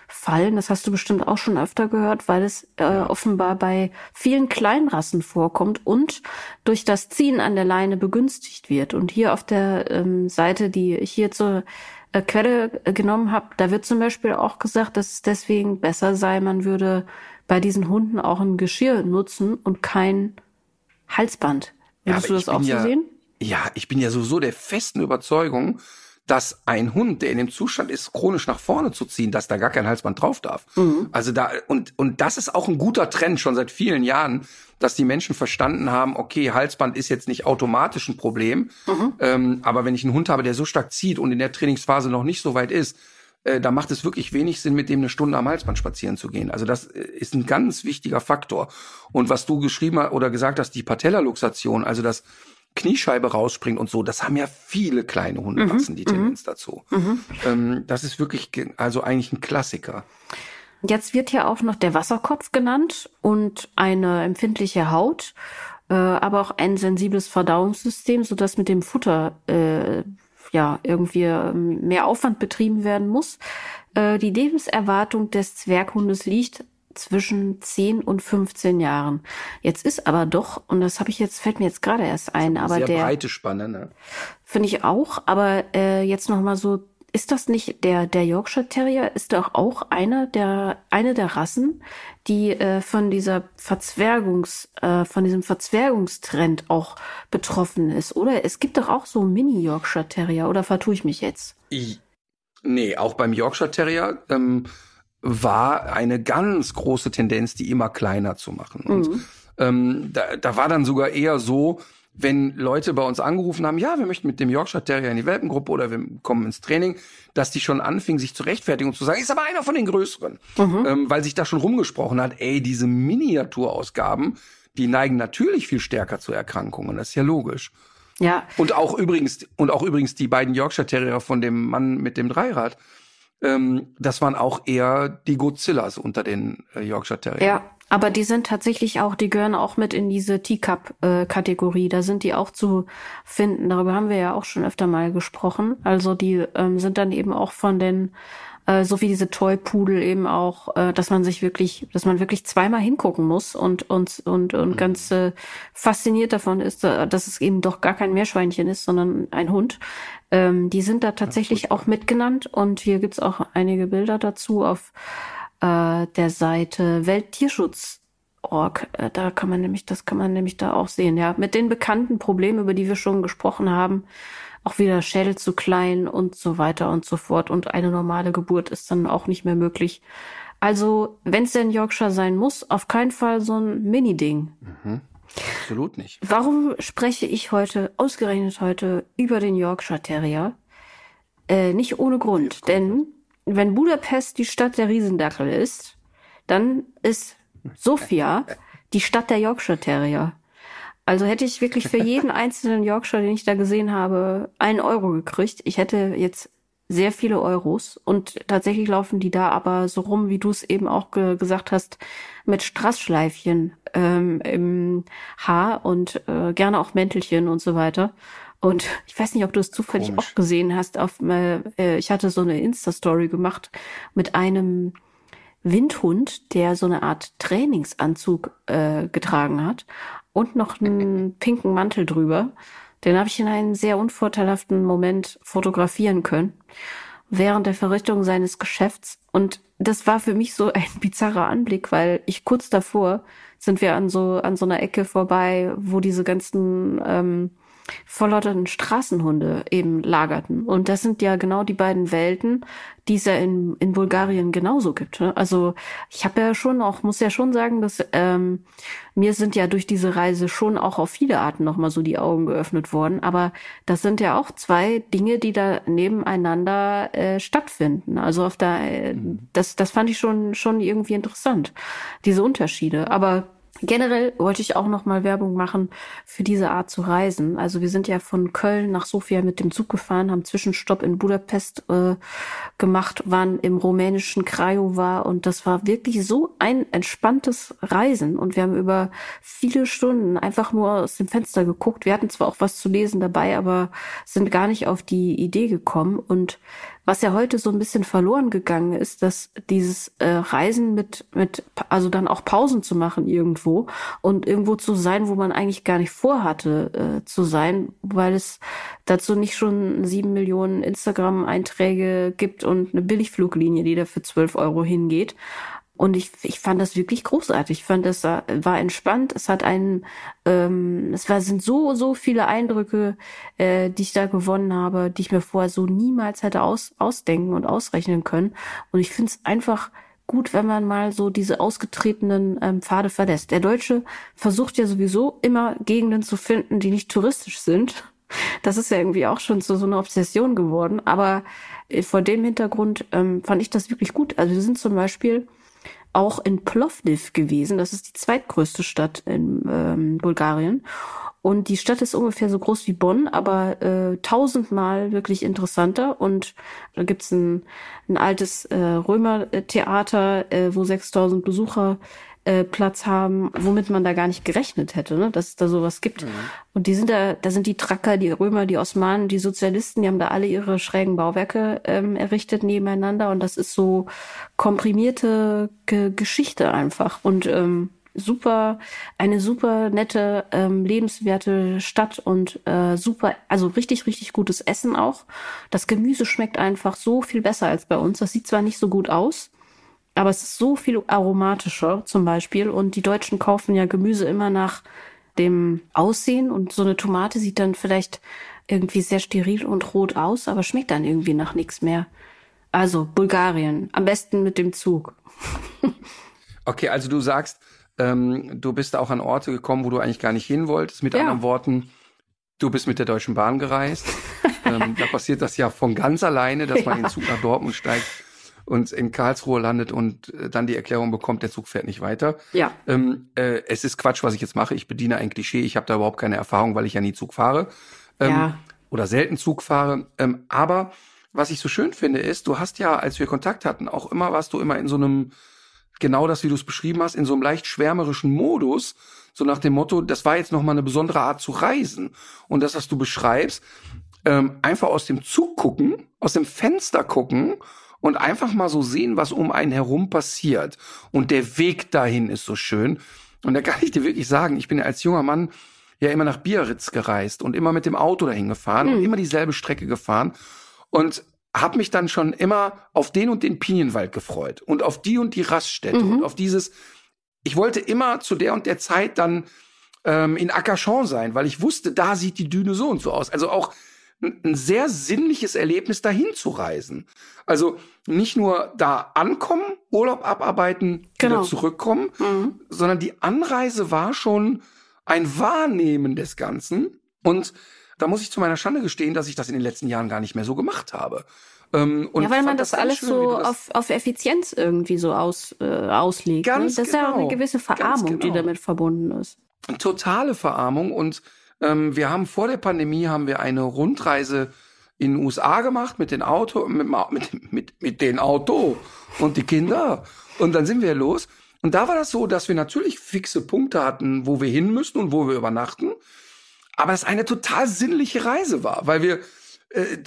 fallen. Das hast du bestimmt auch schon öfter gehört, weil es äh, ja. offenbar bei vielen Kleinrassen vorkommt und durch das Ziehen an der Leine begünstigt wird. Und hier auf der ähm, Seite, die ich hier zur äh, Quelle genommen habe, da wird zum Beispiel auch gesagt, dass es deswegen besser sei, man würde bei diesen Hunden auch ein Geschirr nutzen und kein Halsband. Würdest ja, du das auch so ja, sehen? Ja, ich bin ja sowieso der festen Überzeugung, dass ein Hund, der in dem Zustand ist, chronisch nach vorne zu ziehen, dass da gar kein Halsband drauf darf. Mhm. Also da, und, und das ist auch ein guter Trend schon seit vielen Jahren, dass die Menschen verstanden haben, okay, Halsband ist jetzt nicht automatisch ein Problem, mhm. ähm, aber wenn ich einen Hund habe, der so stark zieht und in der Trainingsphase noch nicht so weit ist, äh, da macht es wirklich wenig Sinn, mit dem eine Stunde am Halsband spazieren zu gehen. Also das äh, ist ein ganz wichtiger Faktor. Und was du geschrieben oder gesagt hast, die Patellaluxation, also das Kniescheibe rausspringt und so, das haben ja viele kleine Hunderassen mhm. die Tendenz mhm. dazu. Mhm. Ähm, das ist wirklich also eigentlich ein Klassiker. Jetzt wird ja auch noch der Wasserkopf genannt und eine empfindliche Haut, äh, aber auch ein sensibles Verdauungssystem, so dass mit dem Futter äh, ja irgendwie ähm, mehr Aufwand betrieben werden muss. Äh, die Lebenserwartung des Zwerghundes liegt zwischen 10 und 15 Jahren. Jetzt ist aber doch, und das habe ich jetzt, fällt mir jetzt gerade erst ein, aber sehr der. Sehr breite Spanne, ne? Finde ich auch, aber äh, jetzt nochmal so, ist das nicht der, der Yorkshire Terrier, ist doch auch einer der, eine der Rassen, die äh, von dieser Verzwergungs, äh, von diesem Verzwergungstrend auch betroffen ist, oder? Es gibt doch auch so Mini-Yorkshire Terrier, oder vertue ich mich jetzt? Ich, nee, auch beim Yorkshire Terrier, ähm, war eine ganz große Tendenz, die immer kleiner zu machen. Und mhm. ähm, da, da war dann sogar eher so, wenn Leute bei uns angerufen haben, ja, wir möchten mit dem Yorkshire Terrier in die Welpengruppe oder wir kommen ins Training, dass die schon anfingen, sich zu rechtfertigen und zu sagen, ist aber einer von den größeren. Mhm. Ähm, weil sich da schon rumgesprochen hat, ey, diese Miniaturausgaben, die neigen natürlich viel stärker zu Erkrankungen. Das ist ja logisch. Ja. Und auch übrigens, und auch übrigens die beiden Yorkshire Terrier von dem Mann mit dem Dreirad, ähm, das waren auch eher die Godzillas unter den äh, Yorkshire Terrier. Ja, aber die sind tatsächlich auch, die gehören auch mit in diese Teacup-Kategorie. Da sind die auch zu finden. Darüber haben wir ja auch schon öfter mal gesprochen. Also die ähm, sind dann eben auch von den äh, so wie diese Toy-Pudel eben auch, äh, dass man sich wirklich, dass man wirklich zweimal hingucken muss und und und, und mhm. ganz äh, fasziniert davon ist, äh, dass es eben doch gar kein Meerschweinchen ist, sondern ein Hund. Ähm, die sind da tatsächlich auch mitgenannt und hier gibt's auch einige Bilder dazu auf äh, der Seite Welttierschutz.org. Äh, da kann man nämlich, das kann man nämlich da auch sehen, ja, mit den bekannten Problemen, über die wir schon gesprochen haben, auch wieder Schädel zu klein und so weiter und so fort. Und eine normale Geburt ist dann auch nicht mehr möglich. Also, wenn es denn Yorkshire sein muss, auf keinen Fall so ein Mini-Ding. Mhm. Absolut nicht. Warum spreche ich heute, ausgerechnet heute, über den Yorkshire Terrier? Äh, nicht ohne Grund. Denn wenn Budapest die Stadt der Riesendackel ist, dann ist Sofia die Stadt der Yorkshire Terrier. Also hätte ich wirklich für jeden einzelnen Yorkshire, den ich da gesehen habe, einen Euro gekriegt. Ich hätte jetzt sehr viele Euros und tatsächlich laufen die da aber so rum, wie du es eben auch ge gesagt hast, mit Strassschleifchen ähm, im Haar und äh, gerne auch Mäntelchen und so weiter. Und ich weiß nicht, ob du es zufällig Komisch. auch gesehen hast. Auf, äh, ich hatte so eine Insta-Story gemacht mit einem Windhund, der so eine Art Trainingsanzug äh, getragen hat und noch einen pinken Mantel drüber. Den habe ich in einem sehr unvorteilhaften Moment fotografieren können während der Verrichtung seines Geschäfts. Und das war für mich so ein bizarrer Anblick, weil ich kurz davor sind wir an so an so einer Ecke vorbei, wo diese ganzen ähm, verlotterten Straßenhunde eben lagerten. Und das sind ja genau die beiden Welten, die es ja in, in Bulgarien genauso gibt. Ne? Also ich habe ja schon auch, muss ja schon sagen, dass ähm, mir sind ja durch diese Reise schon auch auf viele Arten nochmal so die Augen geöffnet worden. Aber das sind ja auch zwei Dinge, die da nebeneinander äh, stattfinden. Also auf der, äh, mhm. das, das fand ich schon, schon irgendwie interessant, diese Unterschiede. Aber Generell wollte ich auch noch mal Werbung machen für diese Art zu reisen. Also wir sind ja von Köln nach Sofia mit dem Zug gefahren, haben Zwischenstopp in Budapest äh, gemacht, waren im rumänischen Craiova und das war wirklich so ein entspanntes Reisen und wir haben über viele Stunden einfach nur aus dem Fenster geguckt. Wir hatten zwar auch was zu lesen dabei, aber sind gar nicht auf die Idee gekommen und was ja heute so ein bisschen verloren gegangen ist, dass dieses äh, Reisen mit, mit, also dann auch Pausen zu machen irgendwo und irgendwo zu sein, wo man eigentlich gar nicht vorhatte äh, zu sein, weil es dazu nicht schon sieben Millionen Instagram-Einträge gibt und eine Billigfluglinie, die da für zwölf Euro hingeht. Und ich, ich fand das wirklich großartig. Ich fand, das war entspannt. Es hat einen, ähm, es war, sind so, so viele Eindrücke, äh, die ich da gewonnen habe, die ich mir vorher so niemals hätte aus, ausdenken und ausrechnen können. Und ich finde es einfach gut, wenn man mal so diese ausgetretenen ähm, Pfade verlässt. Der Deutsche versucht ja sowieso immer Gegenden zu finden, die nicht touristisch sind. Das ist ja irgendwie auch schon so, so eine Obsession geworden. Aber äh, vor dem Hintergrund ähm, fand ich das wirklich gut. Also wir sind zum Beispiel auch in Plovdiv gewesen. Das ist die zweitgrößte Stadt in ähm, Bulgarien. Und die Stadt ist ungefähr so groß wie Bonn, aber äh, tausendmal wirklich interessanter. Und da gibt's ein, ein altes äh, Römertheater, äh, wo 6000 Besucher äh, Platz haben, womit man da gar nicht gerechnet hätte, ne? dass es da sowas gibt. Mhm. Und die sind da, da sind die Tracker, die Römer, die Osmanen, die Sozialisten, die haben da alle ihre schrägen Bauwerke ähm, errichtet nebeneinander und das ist so komprimierte Ge Geschichte einfach und ähm, super, eine super nette, ähm, lebenswerte Stadt und äh, super, also richtig, richtig gutes Essen auch. Das Gemüse schmeckt einfach so viel besser als bei uns. Das sieht zwar nicht so gut aus, aber es ist so viel aromatischer zum Beispiel. Und die Deutschen kaufen ja Gemüse immer nach dem Aussehen. Und so eine Tomate sieht dann vielleicht irgendwie sehr steril und rot aus, aber schmeckt dann irgendwie nach nichts mehr. Also Bulgarien, am besten mit dem Zug. okay, also du sagst, ähm, du bist auch an Orte gekommen, wo du eigentlich gar nicht hin wolltest. Mit ja. anderen Worten, du bist mit der Deutschen Bahn gereist. ähm, da passiert das ja von ganz alleine, dass ja. man in den Zug nach Dortmund steigt und in Karlsruhe landet und äh, dann die Erklärung bekommt, der Zug fährt nicht weiter. Ja. Ähm, äh, es ist Quatsch, was ich jetzt mache. Ich bediene ein Klischee. Ich habe da überhaupt keine Erfahrung, weil ich ja nie Zug fahre. Ähm, ja. Oder selten Zug fahre. Ähm, aber was ich so schön finde, ist, du hast ja, als wir Kontakt hatten, auch immer warst du immer in so einem, genau das, wie du es beschrieben hast, in so einem leicht schwärmerischen Modus. So nach dem Motto, das war jetzt nochmal eine besondere Art zu reisen. Und das, was du beschreibst, ähm, einfach aus dem Zug gucken, aus dem Fenster gucken und einfach mal so sehen, was um einen herum passiert. Und der Weg dahin ist so schön. Und da kann ich dir wirklich sagen, ich bin ja als junger Mann ja immer nach Biarritz gereist und immer mit dem Auto dahin gefahren mhm. und immer dieselbe Strecke gefahren und habe mich dann schon immer auf den und den Pinienwald gefreut und auf die und die Raststätte mhm. und auf dieses. Ich wollte immer zu der und der Zeit dann ähm, in Ackerschon sein, weil ich wusste, da sieht die Düne so und so aus. Also auch ein sehr sinnliches Erlebnis, dahin zu reisen. Also nicht nur da ankommen, Urlaub abarbeiten, genau. wieder zurückkommen, mhm. sondern die Anreise war schon ein Wahrnehmen des Ganzen. Und da muss ich zu meiner Schande gestehen, dass ich das in den letzten Jahren gar nicht mehr so gemacht habe. Ähm, ja, weil man das, das alles schön, so auf, auf Effizienz irgendwie so aus, äh, auslegt. Ne? Ganz ne? Das genau, ist ja auch eine genau. gewisse Verarmung, genau. die damit verbunden ist. Totale Verarmung und ähm, wir haben vor der Pandemie haben wir eine Rundreise in den USA gemacht mit den Auto, mit, mit, mit, mit den Auto und die Kinder. Und dann sind wir los. Und da war das so, dass wir natürlich fixe Punkte hatten, wo wir hin müssen und wo wir übernachten. Aber es eine total sinnliche Reise war, weil wir äh,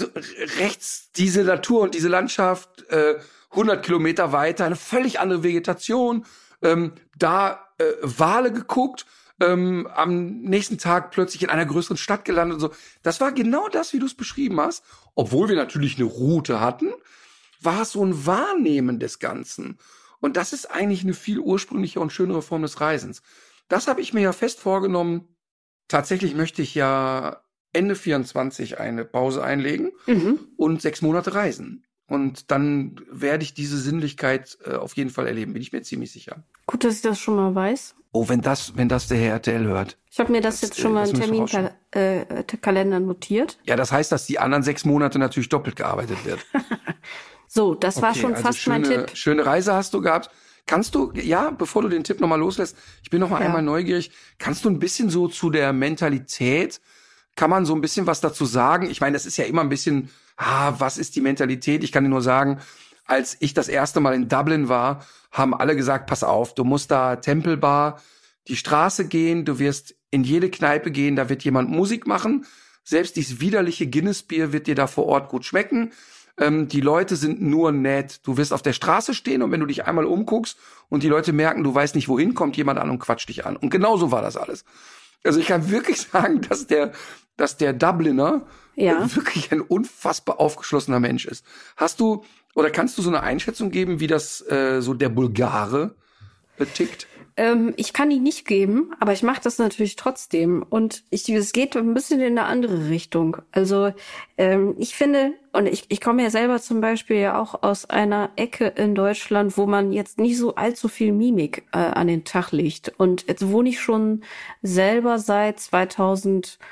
rechts diese Natur und diese Landschaft, äh, 100 Kilometer weiter, eine völlig andere Vegetation, ähm, da äh, Wale geguckt ähm, am nächsten Tag plötzlich in einer größeren Stadt gelandet und so. Das war genau das, wie du es beschrieben hast. Obwohl wir natürlich eine Route hatten, war es so ein Wahrnehmen des Ganzen. Und das ist eigentlich eine viel ursprünglicher und schönere Form des Reisens. Das habe ich mir ja fest vorgenommen. Tatsächlich möchte ich ja Ende 24 eine Pause einlegen mhm. und sechs Monate reisen. Und dann werde ich diese Sinnlichkeit äh, auf jeden Fall erleben, bin ich mir ziemlich sicher. Gut, dass ich das schon mal weiß. Oh, wenn das, wenn das der Herr RTL hört. Ich habe mir das, das, jetzt schon mal im Terminkalender äh, notiert. Ja, das heißt, dass die anderen sechs Monate natürlich doppelt gearbeitet wird. so, das okay, war schon also fast schöne, mein Tipp. Schöne Reise hast du gehabt. Kannst du, ja, bevor du den Tipp nochmal loslässt, ich bin noch mal ja. einmal neugierig, kannst du ein bisschen so zu der Mentalität, kann man so ein bisschen was dazu sagen? Ich meine, das ist ja immer ein bisschen, ah, was ist die Mentalität? Ich kann dir nur sagen, als ich das erste Mal in Dublin war, haben alle gesagt, pass auf, du musst da Tempelbar die Straße gehen, du wirst in jede Kneipe gehen, da wird jemand Musik machen. Selbst dieses widerliche Guinness-Bier wird dir da vor Ort gut schmecken. ähm, die Leute sind nur nett. Du wirst auf der Straße stehen und wenn du dich einmal umguckst und die Leute merken, du weißt nicht wohin, kommt jemand an und quatscht dich an. Und genauso war das alles. Also ich kann wirklich sagen, dass der, dass der Dubliner ja. wirklich ein unfassbar aufgeschlossener Mensch ist. Hast du oder kannst du so eine Einschätzung geben, wie das äh, so der Bulgare betickt? Ähm, ich kann die nicht geben, aber ich mache das natürlich trotzdem. Und ich, es geht ein bisschen in eine andere Richtung. Also ähm, ich finde, und ich, ich komme ja selber zum Beispiel ja auch aus einer Ecke in Deutschland, wo man jetzt nicht so allzu viel Mimik äh, an den Tag legt. Und jetzt wohne ich schon selber seit 2000 äh,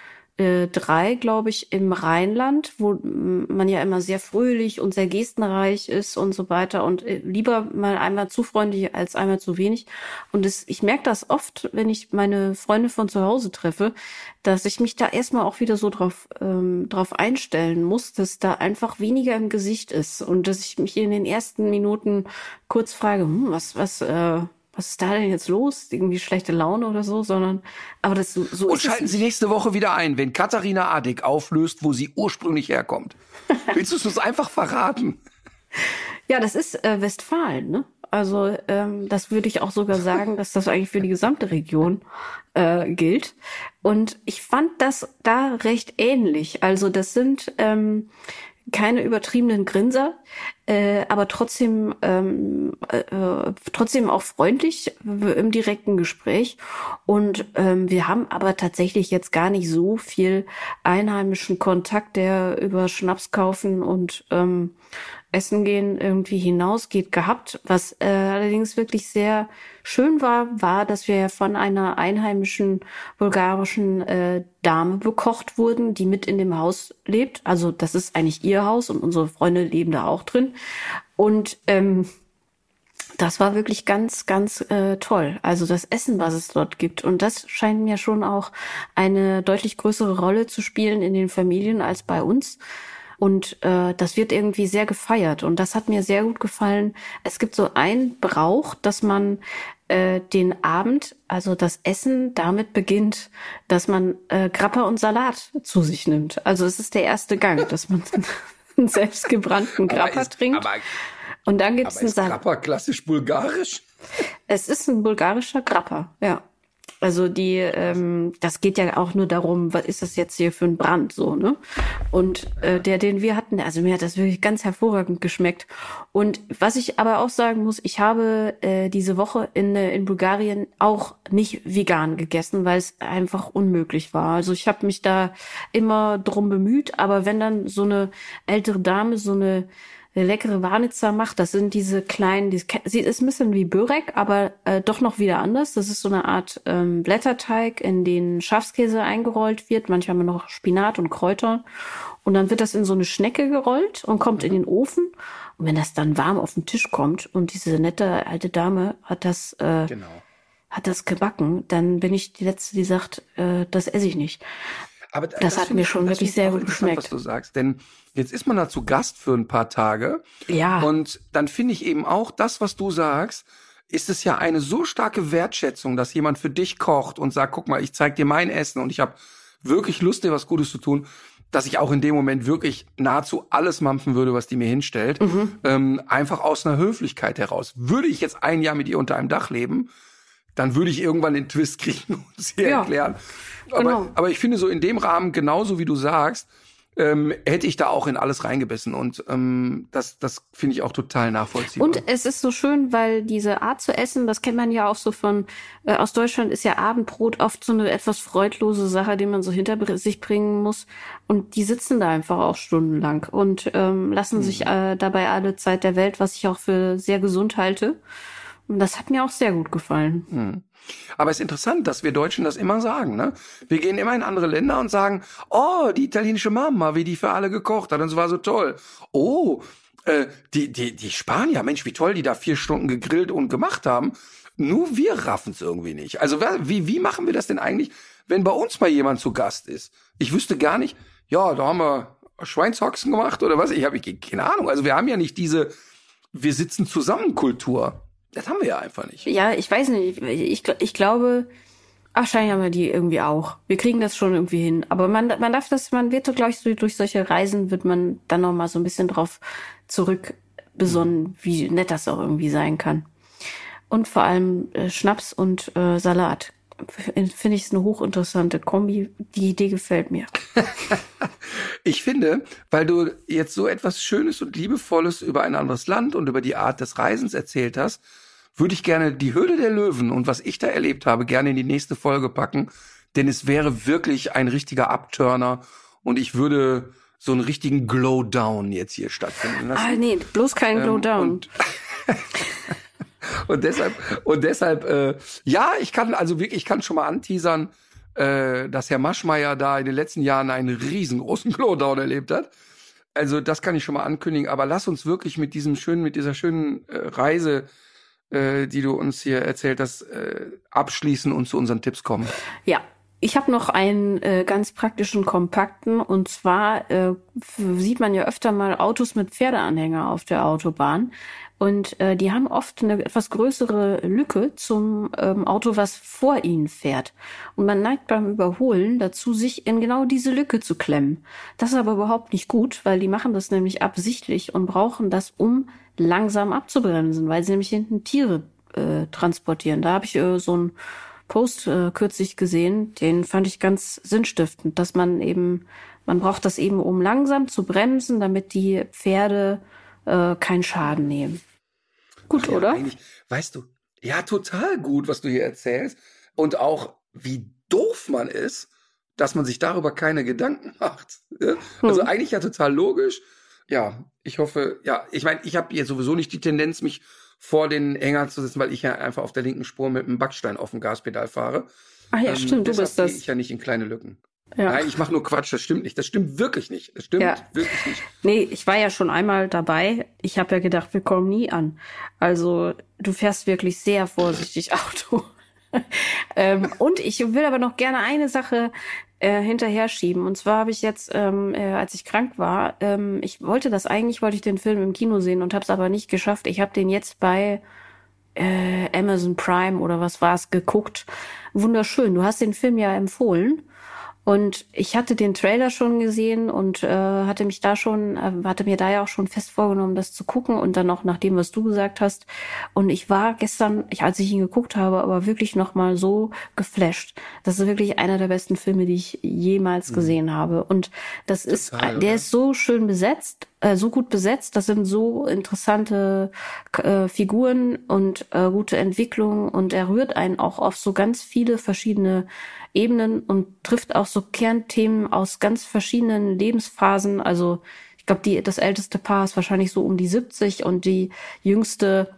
drei, glaube ich, im Rheinland, wo man ja immer sehr fröhlich und sehr gestenreich ist und so weiter und äh, lieber mal einmal zu freundlich als einmal zu wenig. Und das, ich merke das oft, wenn ich meine Freunde von zu Hause treffe, dass ich mich da erstmal auch wieder so drauf, ähm, drauf einstellen muss, dass da einfach weniger im Gesicht ist und dass ich mich in den ersten Minuten kurz frage, hm, was, was, äh, was ist da denn jetzt los? Irgendwie schlechte Laune oder so, sondern, aber das so, so Und schalten Sie nächste Woche wieder ein, wenn Katharina Adig auflöst, wo sie ursprünglich herkommt. Willst du es uns einfach verraten? Ja, das ist äh, Westfalen, ne? Also ähm, das würde ich auch sogar sagen, dass das eigentlich für die gesamte Region äh, gilt. Und ich fand das da recht ähnlich. Also das sind ähm, keine übertriebenen Grinser, äh, aber trotzdem ähm, äh, trotzdem auch freundlich im direkten Gespräch. Und ähm, wir haben aber tatsächlich jetzt gar nicht so viel einheimischen Kontakt, der über Schnaps kaufen und ähm, Essen gehen irgendwie hinausgeht gehabt. Was äh, allerdings wirklich sehr schön war, war, dass wir von einer einheimischen bulgarischen äh, Dame bekocht wurden, die mit in dem Haus lebt. Also das ist eigentlich ihr Haus und unsere Freunde leben da auch drin. Und ähm, das war wirklich ganz, ganz äh, toll. Also das Essen, was es dort gibt. Und das scheint mir schon auch eine deutlich größere Rolle zu spielen in den Familien als bei uns. Und äh, das wird irgendwie sehr gefeiert. Und das hat mir sehr gut gefallen. Es gibt so ein Brauch, dass man äh, den Abend, also das Essen, damit beginnt, dass man äh, Grappa und Salat zu sich nimmt. Also es ist der erste Gang, dass man einen selbstgebrannten Grappa ist, trinkt. Aber, und dann gibt es einen Salat. Grappa klassisch bulgarisch? Es ist ein bulgarischer Grappa, ja. Also die, ähm, das geht ja auch nur darum, was ist das jetzt hier für ein Brand so, ne? Und äh, der, den wir hatten, also mir hat das wirklich ganz hervorragend geschmeckt. Und was ich aber auch sagen muss, ich habe äh, diese Woche in, äh, in Bulgarien auch nicht vegan gegessen, weil es einfach unmöglich war. Also ich habe mich da immer drum bemüht, aber wenn dann so eine ältere Dame so eine eine leckere Warnitzer macht. Das sind diese kleinen, die, sie ist ein bisschen wie Börek, aber äh, doch noch wieder anders. Das ist so eine Art ähm, Blätterteig, in den Schafskäse eingerollt wird. Manchmal noch Spinat und Kräuter. Und dann wird das in so eine Schnecke gerollt und kommt in den Ofen. Und wenn das dann warm auf den Tisch kommt und diese nette alte Dame hat das, äh, genau. hat das gebacken, dann bin ich die Letzte, die sagt, äh, das esse ich nicht. Aber das, das hat mir schon wirklich sehr gut geschmeckt. Was du sagst, denn jetzt ist man da zu Gast für ein paar Tage. Ja. Und dann finde ich eben auch das, was du sagst, ist es ja eine so starke Wertschätzung, dass jemand für dich kocht und sagt, guck mal, ich zeig dir mein Essen und ich habe wirklich Lust, dir was Gutes zu tun, dass ich auch in dem Moment wirklich nahezu alles mampfen würde, was die mir hinstellt. Mhm. Ähm, einfach aus einer Höflichkeit heraus. Würde ich jetzt ein Jahr mit ihr unter einem Dach leben, dann würde ich irgendwann den Twist kriegen und sie ja. erklären. Aber, genau. aber ich finde so in dem Rahmen, genauso wie du sagst, ähm, hätte ich da auch in alles reingebissen. Und ähm, das, das finde ich auch total nachvollziehbar. Und es ist so schön, weil diese Art zu essen, das kennt man ja auch so von, äh, aus Deutschland ist ja Abendbrot oft so eine etwas freudlose Sache, die man so hinter sich bringen muss. Und die sitzen da einfach auch stundenlang und ähm, lassen mhm. sich äh, dabei alle Zeit der Welt, was ich auch für sehr gesund halte. Das hat mir auch sehr gut gefallen. Mhm. Aber es ist interessant, dass wir Deutschen das immer sagen. Ne? Wir gehen immer in andere Länder und sagen, oh, die italienische Mama, wie die für alle gekocht hat, und es war so toll. Oh, äh, die, die, die Spanier, Mensch, wie toll die da vier Stunden gegrillt und gemacht haben. Nur wir raffen es irgendwie nicht. Also wie, wie machen wir das denn eigentlich, wenn bei uns mal jemand zu Gast ist? Ich wüsste gar nicht, ja, da haben wir Schweinshaxen gemacht oder was? Ich habe keine Ahnung. Also wir haben ja nicht diese, wir sitzen zusammen Kultur. Das haben wir ja einfach nicht. Ja, ich weiß nicht. Ich, ich glaube, Wahrscheinlich haben wir die irgendwie auch. Wir kriegen das schon irgendwie hin. Aber man, man darf das, man wird, glaube ich, so, durch solche Reisen wird man dann noch mal so ein bisschen drauf zurück besonnen, wie nett das auch irgendwie sein kann. Und vor allem äh, Schnaps und äh, Salat. Finde ich es eine hochinteressante Kombi. Die Idee gefällt mir. ich finde, weil du jetzt so etwas Schönes und Liebevolles über ein anderes Land und über die Art des Reisens erzählt hast, würde ich gerne die Höhle der Löwen und was ich da erlebt habe, gerne in die nächste Folge packen. Denn es wäre wirklich ein richtiger Abturner und ich würde so einen richtigen Glow-Down jetzt hier stattfinden lassen. Ah, nee, bloß kein ähm, Glow-Down. Und, und, deshalb, und deshalb, äh, ja, ich kann also wirklich, ich kann schon mal anteasern, äh, dass Herr Maschmeyer da in den letzten Jahren einen riesengroßen Glow-Down erlebt hat. Also das kann ich schon mal ankündigen, aber lass uns wirklich mit diesem schönen, mit dieser schönen äh, Reise, äh, die du uns hier erzählt hast, äh, abschließen und zu unseren Tipps kommen. Ja, ich habe noch einen äh, ganz praktischen kompakten und zwar äh, sieht man ja öfter mal Autos mit Pferdeanhänger auf der Autobahn und äh, die haben oft eine etwas größere Lücke zum ähm, Auto, was vor ihnen fährt. Und man neigt beim Überholen dazu, sich in genau diese Lücke zu klemmen. Das ist aber überhaupt nicht gut, weil die machen das nämlich absichtlich und brauchen das, um langsam abzubremsen, weil sie nämlich hinten Tiere äh, transportieren. Da habe ich äh, so ein Post äh, kürzlich gesehen, den fand ich ganz sinnstiftend, dass man eben, man braucht das eben, um langsam zu bremsen, damit die Pferde äh, keinen Schaden nehmen. Gut, ja, oder? Weißt du, ja, total gut, was du hier erzählst. Und auch, wie doof man ist, dass man sich darüber keine Gedanken macht. Also hm. eigentlich ja total logisch. Ja, ich hoffe, ja, ich meine, ich habe hier sowieso nicht die Tendenz, mich vor den Hänger zu sitzen, weil ich ja einfach auf der linken Spur mit einem Backstein auf dem Gaspedal fahre. Ah ja, ähm, stimmt, du bist das. ich ja nicht in kleine Lücken. Ja. Nein, ich mache nur Quatsch, das stimmt nicht. Das stimmt wirklich nicht. Das stimmt ja. wirklich nicht. Nee, ich war ja schon einmal dabei. Ich habe ja gedacht, wir kommen nie an. Also du fährst wirklich sehr vorsichtig Auto. ähm, und ich will aber noch gerne eine Sache äh, hinterher schieben. Und zwar habe ich jetzt, ähm, äh, als ich krank war, ähm, ich wollte das eigentlich, wollte ich den Film im Kino sehen und habe es aber nicht geschafft. Ich habe den jetzt bei äh, Amazon Prime oder was war es geguckt. Wunderschön. Du hast den Film ja empfohlen. Und ich hatte den Trailer schon gesehen und äh, hatte mich da schon, äh, hatte mir da ja auch schon fest vorgenommen, das zu gucken und dann auch nach dem, was du gesagt hast. Und ich war gestern, ich, als ich ihn geguckt habe, aber wirklich noch mal so geflasht. Das ist wirklich einer der besten Filme, die ich jemals mhm. gesehen habe. Und das Total, ist, der oder? ist so schön besetzt äh, so gut besetzt. Das sind so interessante äh, Figuren und äh, gute Entwicklungen und er rührt einen auch auf so ganz viele verschiedene Ebenen und trifft auch so Kernthemen aus ganz verschiedenen Lebensphasen. Also ich glaube, die das älteste Paar ist wahrscheinlich so um die 70 und die jüngste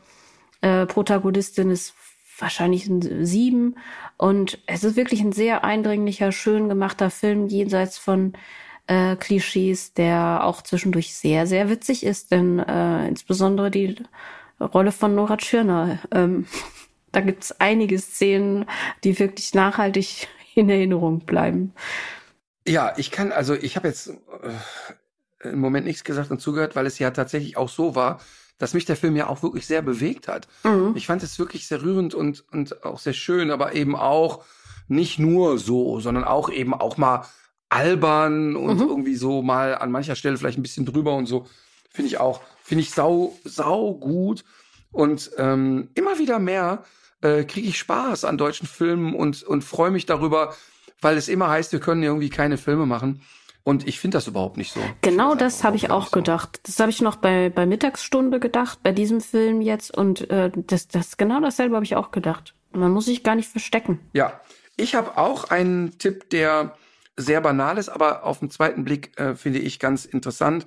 äh, Protagonistin ist wahrscheinlich ein sieben. Und es ist wirklich ein sehr eindringlicher, schön gemachter Film, jenseits von äh, Klischees, der auch zwischendurch sehr, sehr witzig ist, denn äh, insbesondere die Rolle von Nora Tschirner. Ähm, da gibt's einige Szenen, die wirklich nachhaltig in Erinnerung bleiben. Ja, ich kann, also ich habe jetzt äh, im Moment nichts gesagt und zugehört, weil es ja tatsächlich auch so war, dass mich der Film ja auch wirklich sehr bewegt hat. Mhm. Ich fand es wirklich sehr rührend und, und auch sehr schön, aber eben auch nicht nur so, sondern auch eben auch mal albern und mhm. irgendwie so mal an mancher Stelle vielleicht ein bisschen drüber und so. Finde ich auch, finde ich sau, sau gut. Und ähm, immer wieder mehr äh, kriege ich Spaß an deutschen Filmen und, und freue mich darüber, weil es immer heißt, wir können irgendwie keine Filme machen. Und ich finde das überhaupt nicht so. Genau das habe ich auch so. gedacht. Das habe ich noch bei, bei Mittagsstunde gedacht, bei diesem Film jetzt. Und äh, das, das genau dasselbe habe ich auch gedacht. Man muss sich gar nicht verstecken. Ja, ich habe auch einen Tipp, der sehr banal ist, aber auf den zweiten Blick äh, finde ich ganz interessant.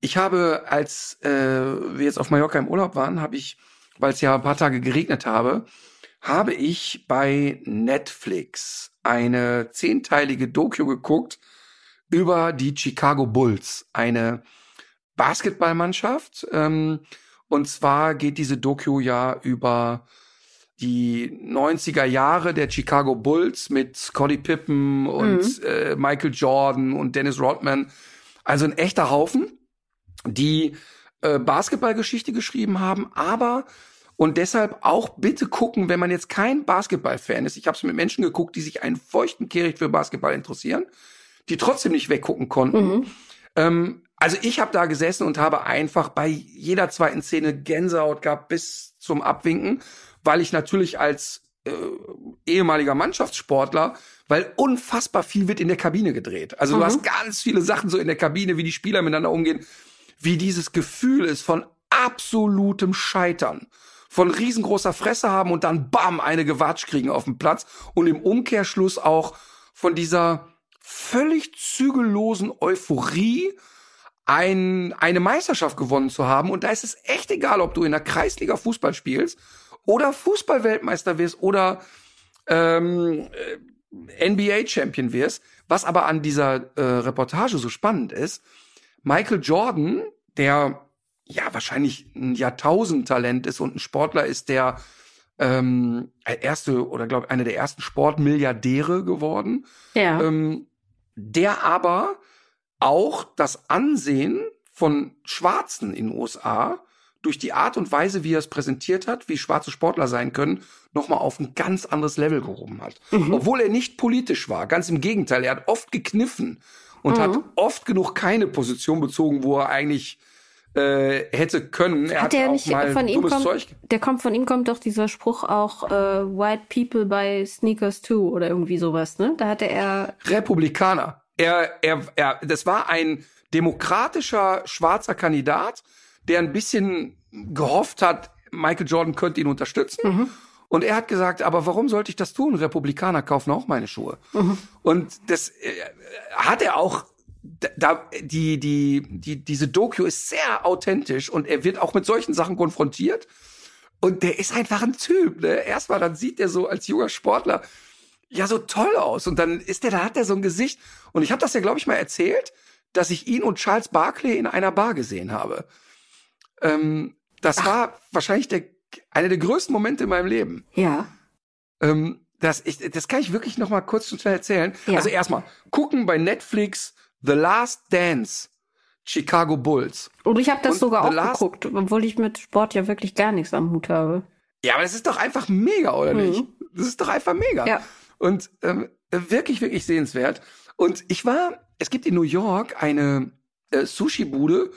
Ich habe, als äh, wir jetzt auf Mallorca im Urlaub waren, habe ich, weil es ja ein paar Tage geregnet habe, habe ich bei Netflix eine zehnteilige Doku geguckt über die Chicago Bulls, eine Basketballmannschaft. Ähm, und zwar geht diese Doku ja über die 90er Jahre der Chicago Bulls mit Scottie Pippen und mhm. äh, Michael Jordan und Dennis Rodman. Also ein echter Haufen, die äh, Basketballgeschichte geschrieben haben, aber Und deshalb auch bitte gucken, wenn man jetzt kein Basketball-Fan ist. Ich habe es mit Menschen geguckt, die sich einen feuchten Kehricht für Basketball interessieren, die trotzdem nicht weggucken konnten. Mhm. Ähm, also ich habe da gesessen und habe einfach bei jeder zweiten Szene Gänsehaut gehabt bis zum Abwinken, weil ich natürlich als äh, ehemaliger Mannschaftssportler, weil unfassbar viel wird in der Kabine gedreht. Also mhm. du hast ganz viele Sachen so in der Kabine, wie die Spieler miteinander umgehen, wie dieses Gefühl ist von absolutem Scheitern von riesengroßer Fresse haben und dann bam, eine Gewatsch kriegen auf dem Platz und im Umkehrschluss auch von dieser völlig zügellosen Euphorie ein, eine Meisterschaft gewonnen zu haben. Und da ist es echt egal, ob du in der Kreisliga Fußball spielst oder Fußballweltmeister wirst oder ähm, äh, NBA-Champion wirst. Was aber an dieser äh, Reportage so spannend ist, Michael Jordan, der ja wahrscheinlich ein Jahrtausendtalent ist und ein Sportler ist, der ähm, erste oder glaube einer der ersten Sportmilliardäre geworden. Ja. Ähm, der aber auch das Ansehen von Schwarzen in den USA durch die Art und Weise, wie er es präsentiert hat, wie schwarze Sportler sein können, nochmal auf ein ganz anderes Level gehoben hat. Mhm. Obwohl er nicht politisch war. Ganz im Gegenteil, er hat oft gekniffen und mhm. hat oft genug keine Position bezogen, wo er eigentlich äh, hätte können. Er hat, hat er nicht von ihm kommt, Zeug. Der kommt von ihm kommt doch dieser Spruch auch äh, White People by Sneakers too oder irgendwie sowas, ne? Da hatte er Republikaner. Er, er, er, das war ein demokratischer schwarzer Kandidat, der ein bisschen gehofft hat, Michael Jordan könnte ihn unterstützen. Mhm. Und er hat gesagt, aber warum sollte ich das tun? Republikaner kaufen auch meine Schuhe. Mhm. Und das äh, hat er auch da die die die diese Doku ist sehr authentisch und er wird auch mit solchen Sachen konfrontiert und der ist einfach ein Typ. Ne? Erstmal dann sieht er so als junger Sportler ja so toll aus und dann ist der da hat er so ein Gesicht und ich habe das ja glaube ich mal erzählt, dass ich ihn und Charles Barkley in einer Bar gesehen habe. Ähm, das Ach. war wahrscheinlich der einer der größten Momente in meinem Leben. Ja. Ähm, das, ich, das kann ich wirklich noch mal kurz und schnell erzählen. Ja. Also erstmal gucken bei Netflix The Last Dance, Chicago Bulls. Und ich habe das Und sogar auch Last geguckt, obwohl ich mit Sport ja wirklich gar nichts am Hut habe. Ja, aber das ist doch einfach mega, oder mhm. nicht? Das ist doch einfach mega. Ja. Und ähm, wirklich, wirklich sehenswert. Und ich war, es gibt in New York eine äh, Sushi-Bude,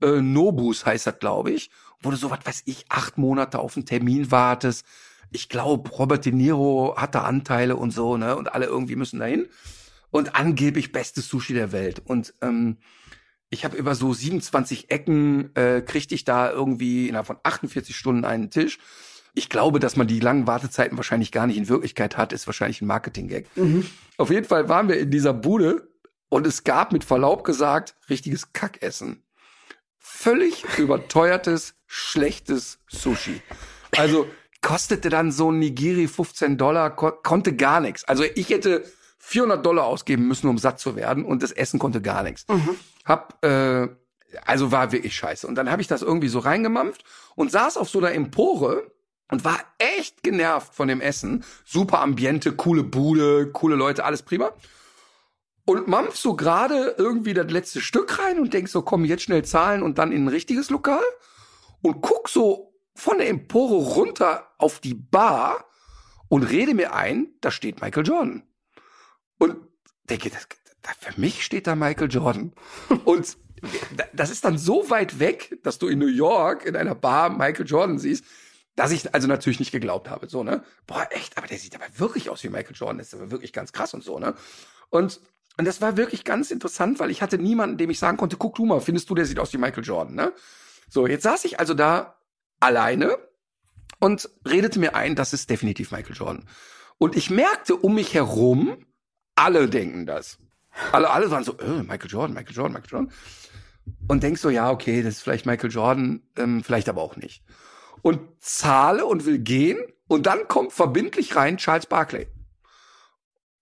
äh, Nobus heißt das, glaube ich, wo du so, was weiß ich, acht Monate auf einen Termin wartest. Ich glaube, Robert De Niro hat da Anteile und so, ne? Und alle irgendwie müssen dahin und angeblich bestes Sushi der Welt. Und ähm, ich habe über so 27 Ecken äh, kriegte ich da irgendwie innerhalb von 48 Stunden einen Tisch. Ich glaube, dass man die langen Wartezeiten wahrscheinlich gar nicht in Wirklichkeit hat, ist wahrscheinlich ein Marketing-Gag. Mhm. Auf jeden Fall waren wir in dieser Bude und es gab mit Verlaub gesagt richtiges Kackessen. Völlig überteuertes, schlechtes Sushi. Also kostete dann so ein Nigiri 15 Dollar, ko konnte gar nichts. Also ich hätte 400 Dollar ausgeben müssen, um satt zu werden und das Essen konnte gar nichts. Mhm. Hab, äh, also war wirklich scheiße. Und dann habe ich das irgendwie so reingemampft und saß auf so einer Empore und war echt genervt von dem Essen. Super Ambiente, coole Bude, coole Leute, alles prima. Und mampf so gerade irgendwie das letzte Stück rein und denk so, komm, jetzt schnell zahlen und dann in ein richtiges Lokal. Und guck so von der Empore runter auf die Bar und rede mir ein, da steht Michael Jordan. Und denke, das, für mich steht da Michael Jordan. Und das ist dann so weit weg, dass du in New York in einer Bar Michael Jordan siehst, dass ich also natürlich nicht geglaubt habe. So, ne? Boah, echt, aber der sieht aber wirklich aus wie Michael Jordan. Das ist aber wirklich ganz krass und so, ne? Und, und das war wirklich ganz interessant, weil ich hatte niemanden, dem ich sagen konnte, guck du mal, findest du, der sieht aus wie Michael Jordan, ne? So, jetzt saß ich also da alleine und redete mir ein, das ist definitiv Michael Jordan. Und ich merkte um mich herum, alle denken das. Alle, alle waren so, äh, Michael Jordan, Michael Jordan, Michael Jordan. Und denkst so, ja, okay, das ist vielleicht Michael Jordan, ähm, vielleicht aber auch nicht. Und zahle und will gehen und dann kommt verbindlich rein Charles Barkley.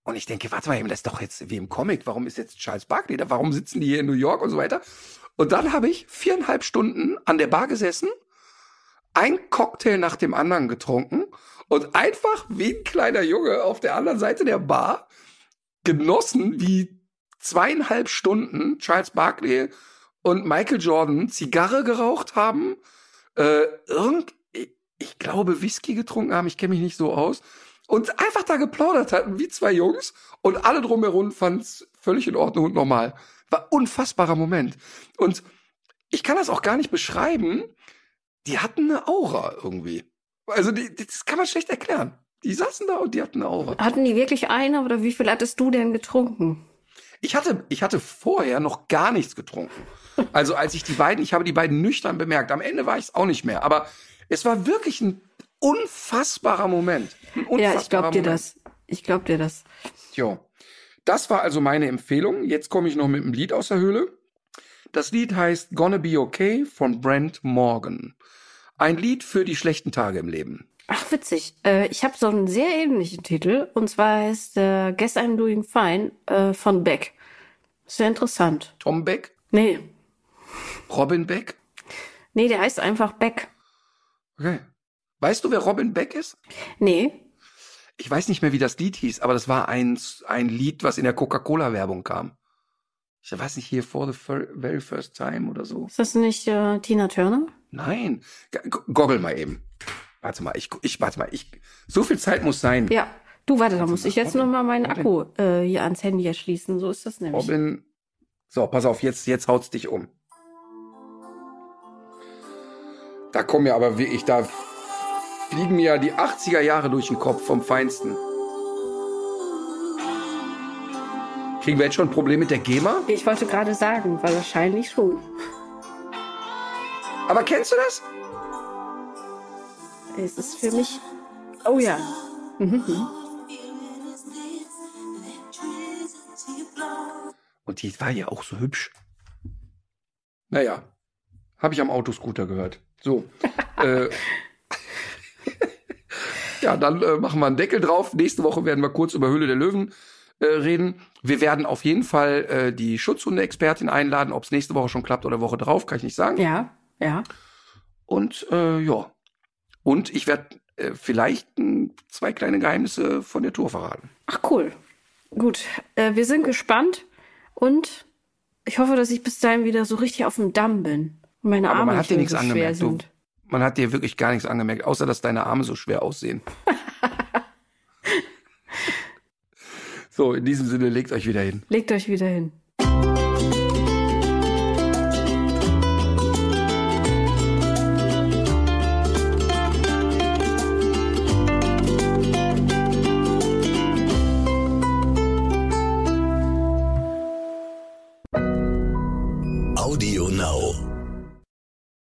Und ich denke, warte mal, eben, das ist doch jetzt wie im Comic. Warum ist jetzt Charles Barkley da? Warum sitzen die hier in New York und so weiter? Und dann habe ich viereinhalb Stunden an der Bar gesessen, ein Cocktail nach dem anderen getrunken und einfach wie ein kleiner Junge auf der anderen Seite der Bar genossen, wie zweieinhalb Stunden Charles Barkley und Michael Jordan Zigarre geraucht haben, äh, irgend, ich glaube, Whisky getrunken haben, ich kenne mich nicht so aus, und einfach da geplaudert hatten, wie zwei Jungs, und alle drumherum fanden es völlig in Ordnung und normal. War unfassbarer Moment. Und ich kann das auch gar nicht beschreiben. Die hatten eine Aura irgendwie. Also die, das kann man schlecht erklären. Die saßen da und die hatten eine Aura. Hatten die wirklich eine oder wie viel hattest du denn getrunken? Ich hatte, ich hatte vorher noch gar nichts getrunken. Also als ich die beiden, ich habe die beiden nüchtern bemerkt. Am Ende war ich es auch nicht mehr. Aber es war wirklich ein unfassbarer Moment. Unfassbarer ja, ich glaub dir das. Ich glaub dir das. Jo. Das war also meine Empfehlung. Jetzt komme ich noch mit einem Lied aus der Höhle. Das Lied heißt Gonna Be Okay von Brent Morgan. Ein Lied für die schlechten Tage im Leben. Ach, witzig. Äh, ich habe so einen sehr ähnlichen Titel. Und zwar heißt äh, Guess I'm Doing Fine äh, von Beck. Sehr interessant. Tom Beck? Nee. Robin Beck? Nee, der heißt einfach Beck. Okay. Weißt du, wer Robin Beck ist? Nee. Ich weiß nicht mehr, wie das Lied hieß, aber das war ein, ein Lied, was in der Coca-Cola-Werbung kam. Ich weiß nicht, hier For the Very First Time oder so. Ist das nicht äh, Tina Turner? Nein. Goggle mal eben. Warte mal, ich, ich, warte mal, ich, so viel Zeit muss sein. Ja. Du, warte, da muss ich jetzt Robin. noch mal meinen. Akku äh, hier ans Handy erschließen. So ist das nämlich. Robin. So, pass auf, jetzt, jetzt haut's dich um. Da kommen ja aber wirklich, da fliegen mir ja die 80er Jahre durch den Kopf vom Feinsten. Kriegen wir jetzt schon ein Problem mit der GEMA? Ich wollte gerade sagen, weil wahrscheinlich schon. Aber kennst du das? Es ist für mich. Oh ja. Und die war ja auch so hübsch. Naja, habe ich am Autoscooter gehört. So. äh, ja, dann äh, machen wir einen Deckel drauf. Nächste Woche werden wir kurz über Höhle der Löwen äh, reden. Wir werden auf jeden Fall äh, die Schutzhunde-Expertin einladen. Ob es nächste Woche schon klappt oder Woche drauf, kann ich nicht sagen. Ja, ja. Und äh, ja. Und ich werde äh, vielleicht m, zwei kleine Geheimnisse von der Tour verraten. Ach cool. Gut. Äh, wir sind gespannt und ich hoffe, dass ich bis dahin wieder so richtig auf dem Damm bin. Und meine Aber Arme man nicht hat dir nichts so schwer angemerkt. Du, sind. Man hat dir wirklich gar nichts angemerkt, außer dass deine Arme so schwer aussehen. so, in diesem Sinne, legt euch wieder hin. Legt euch wieder hin.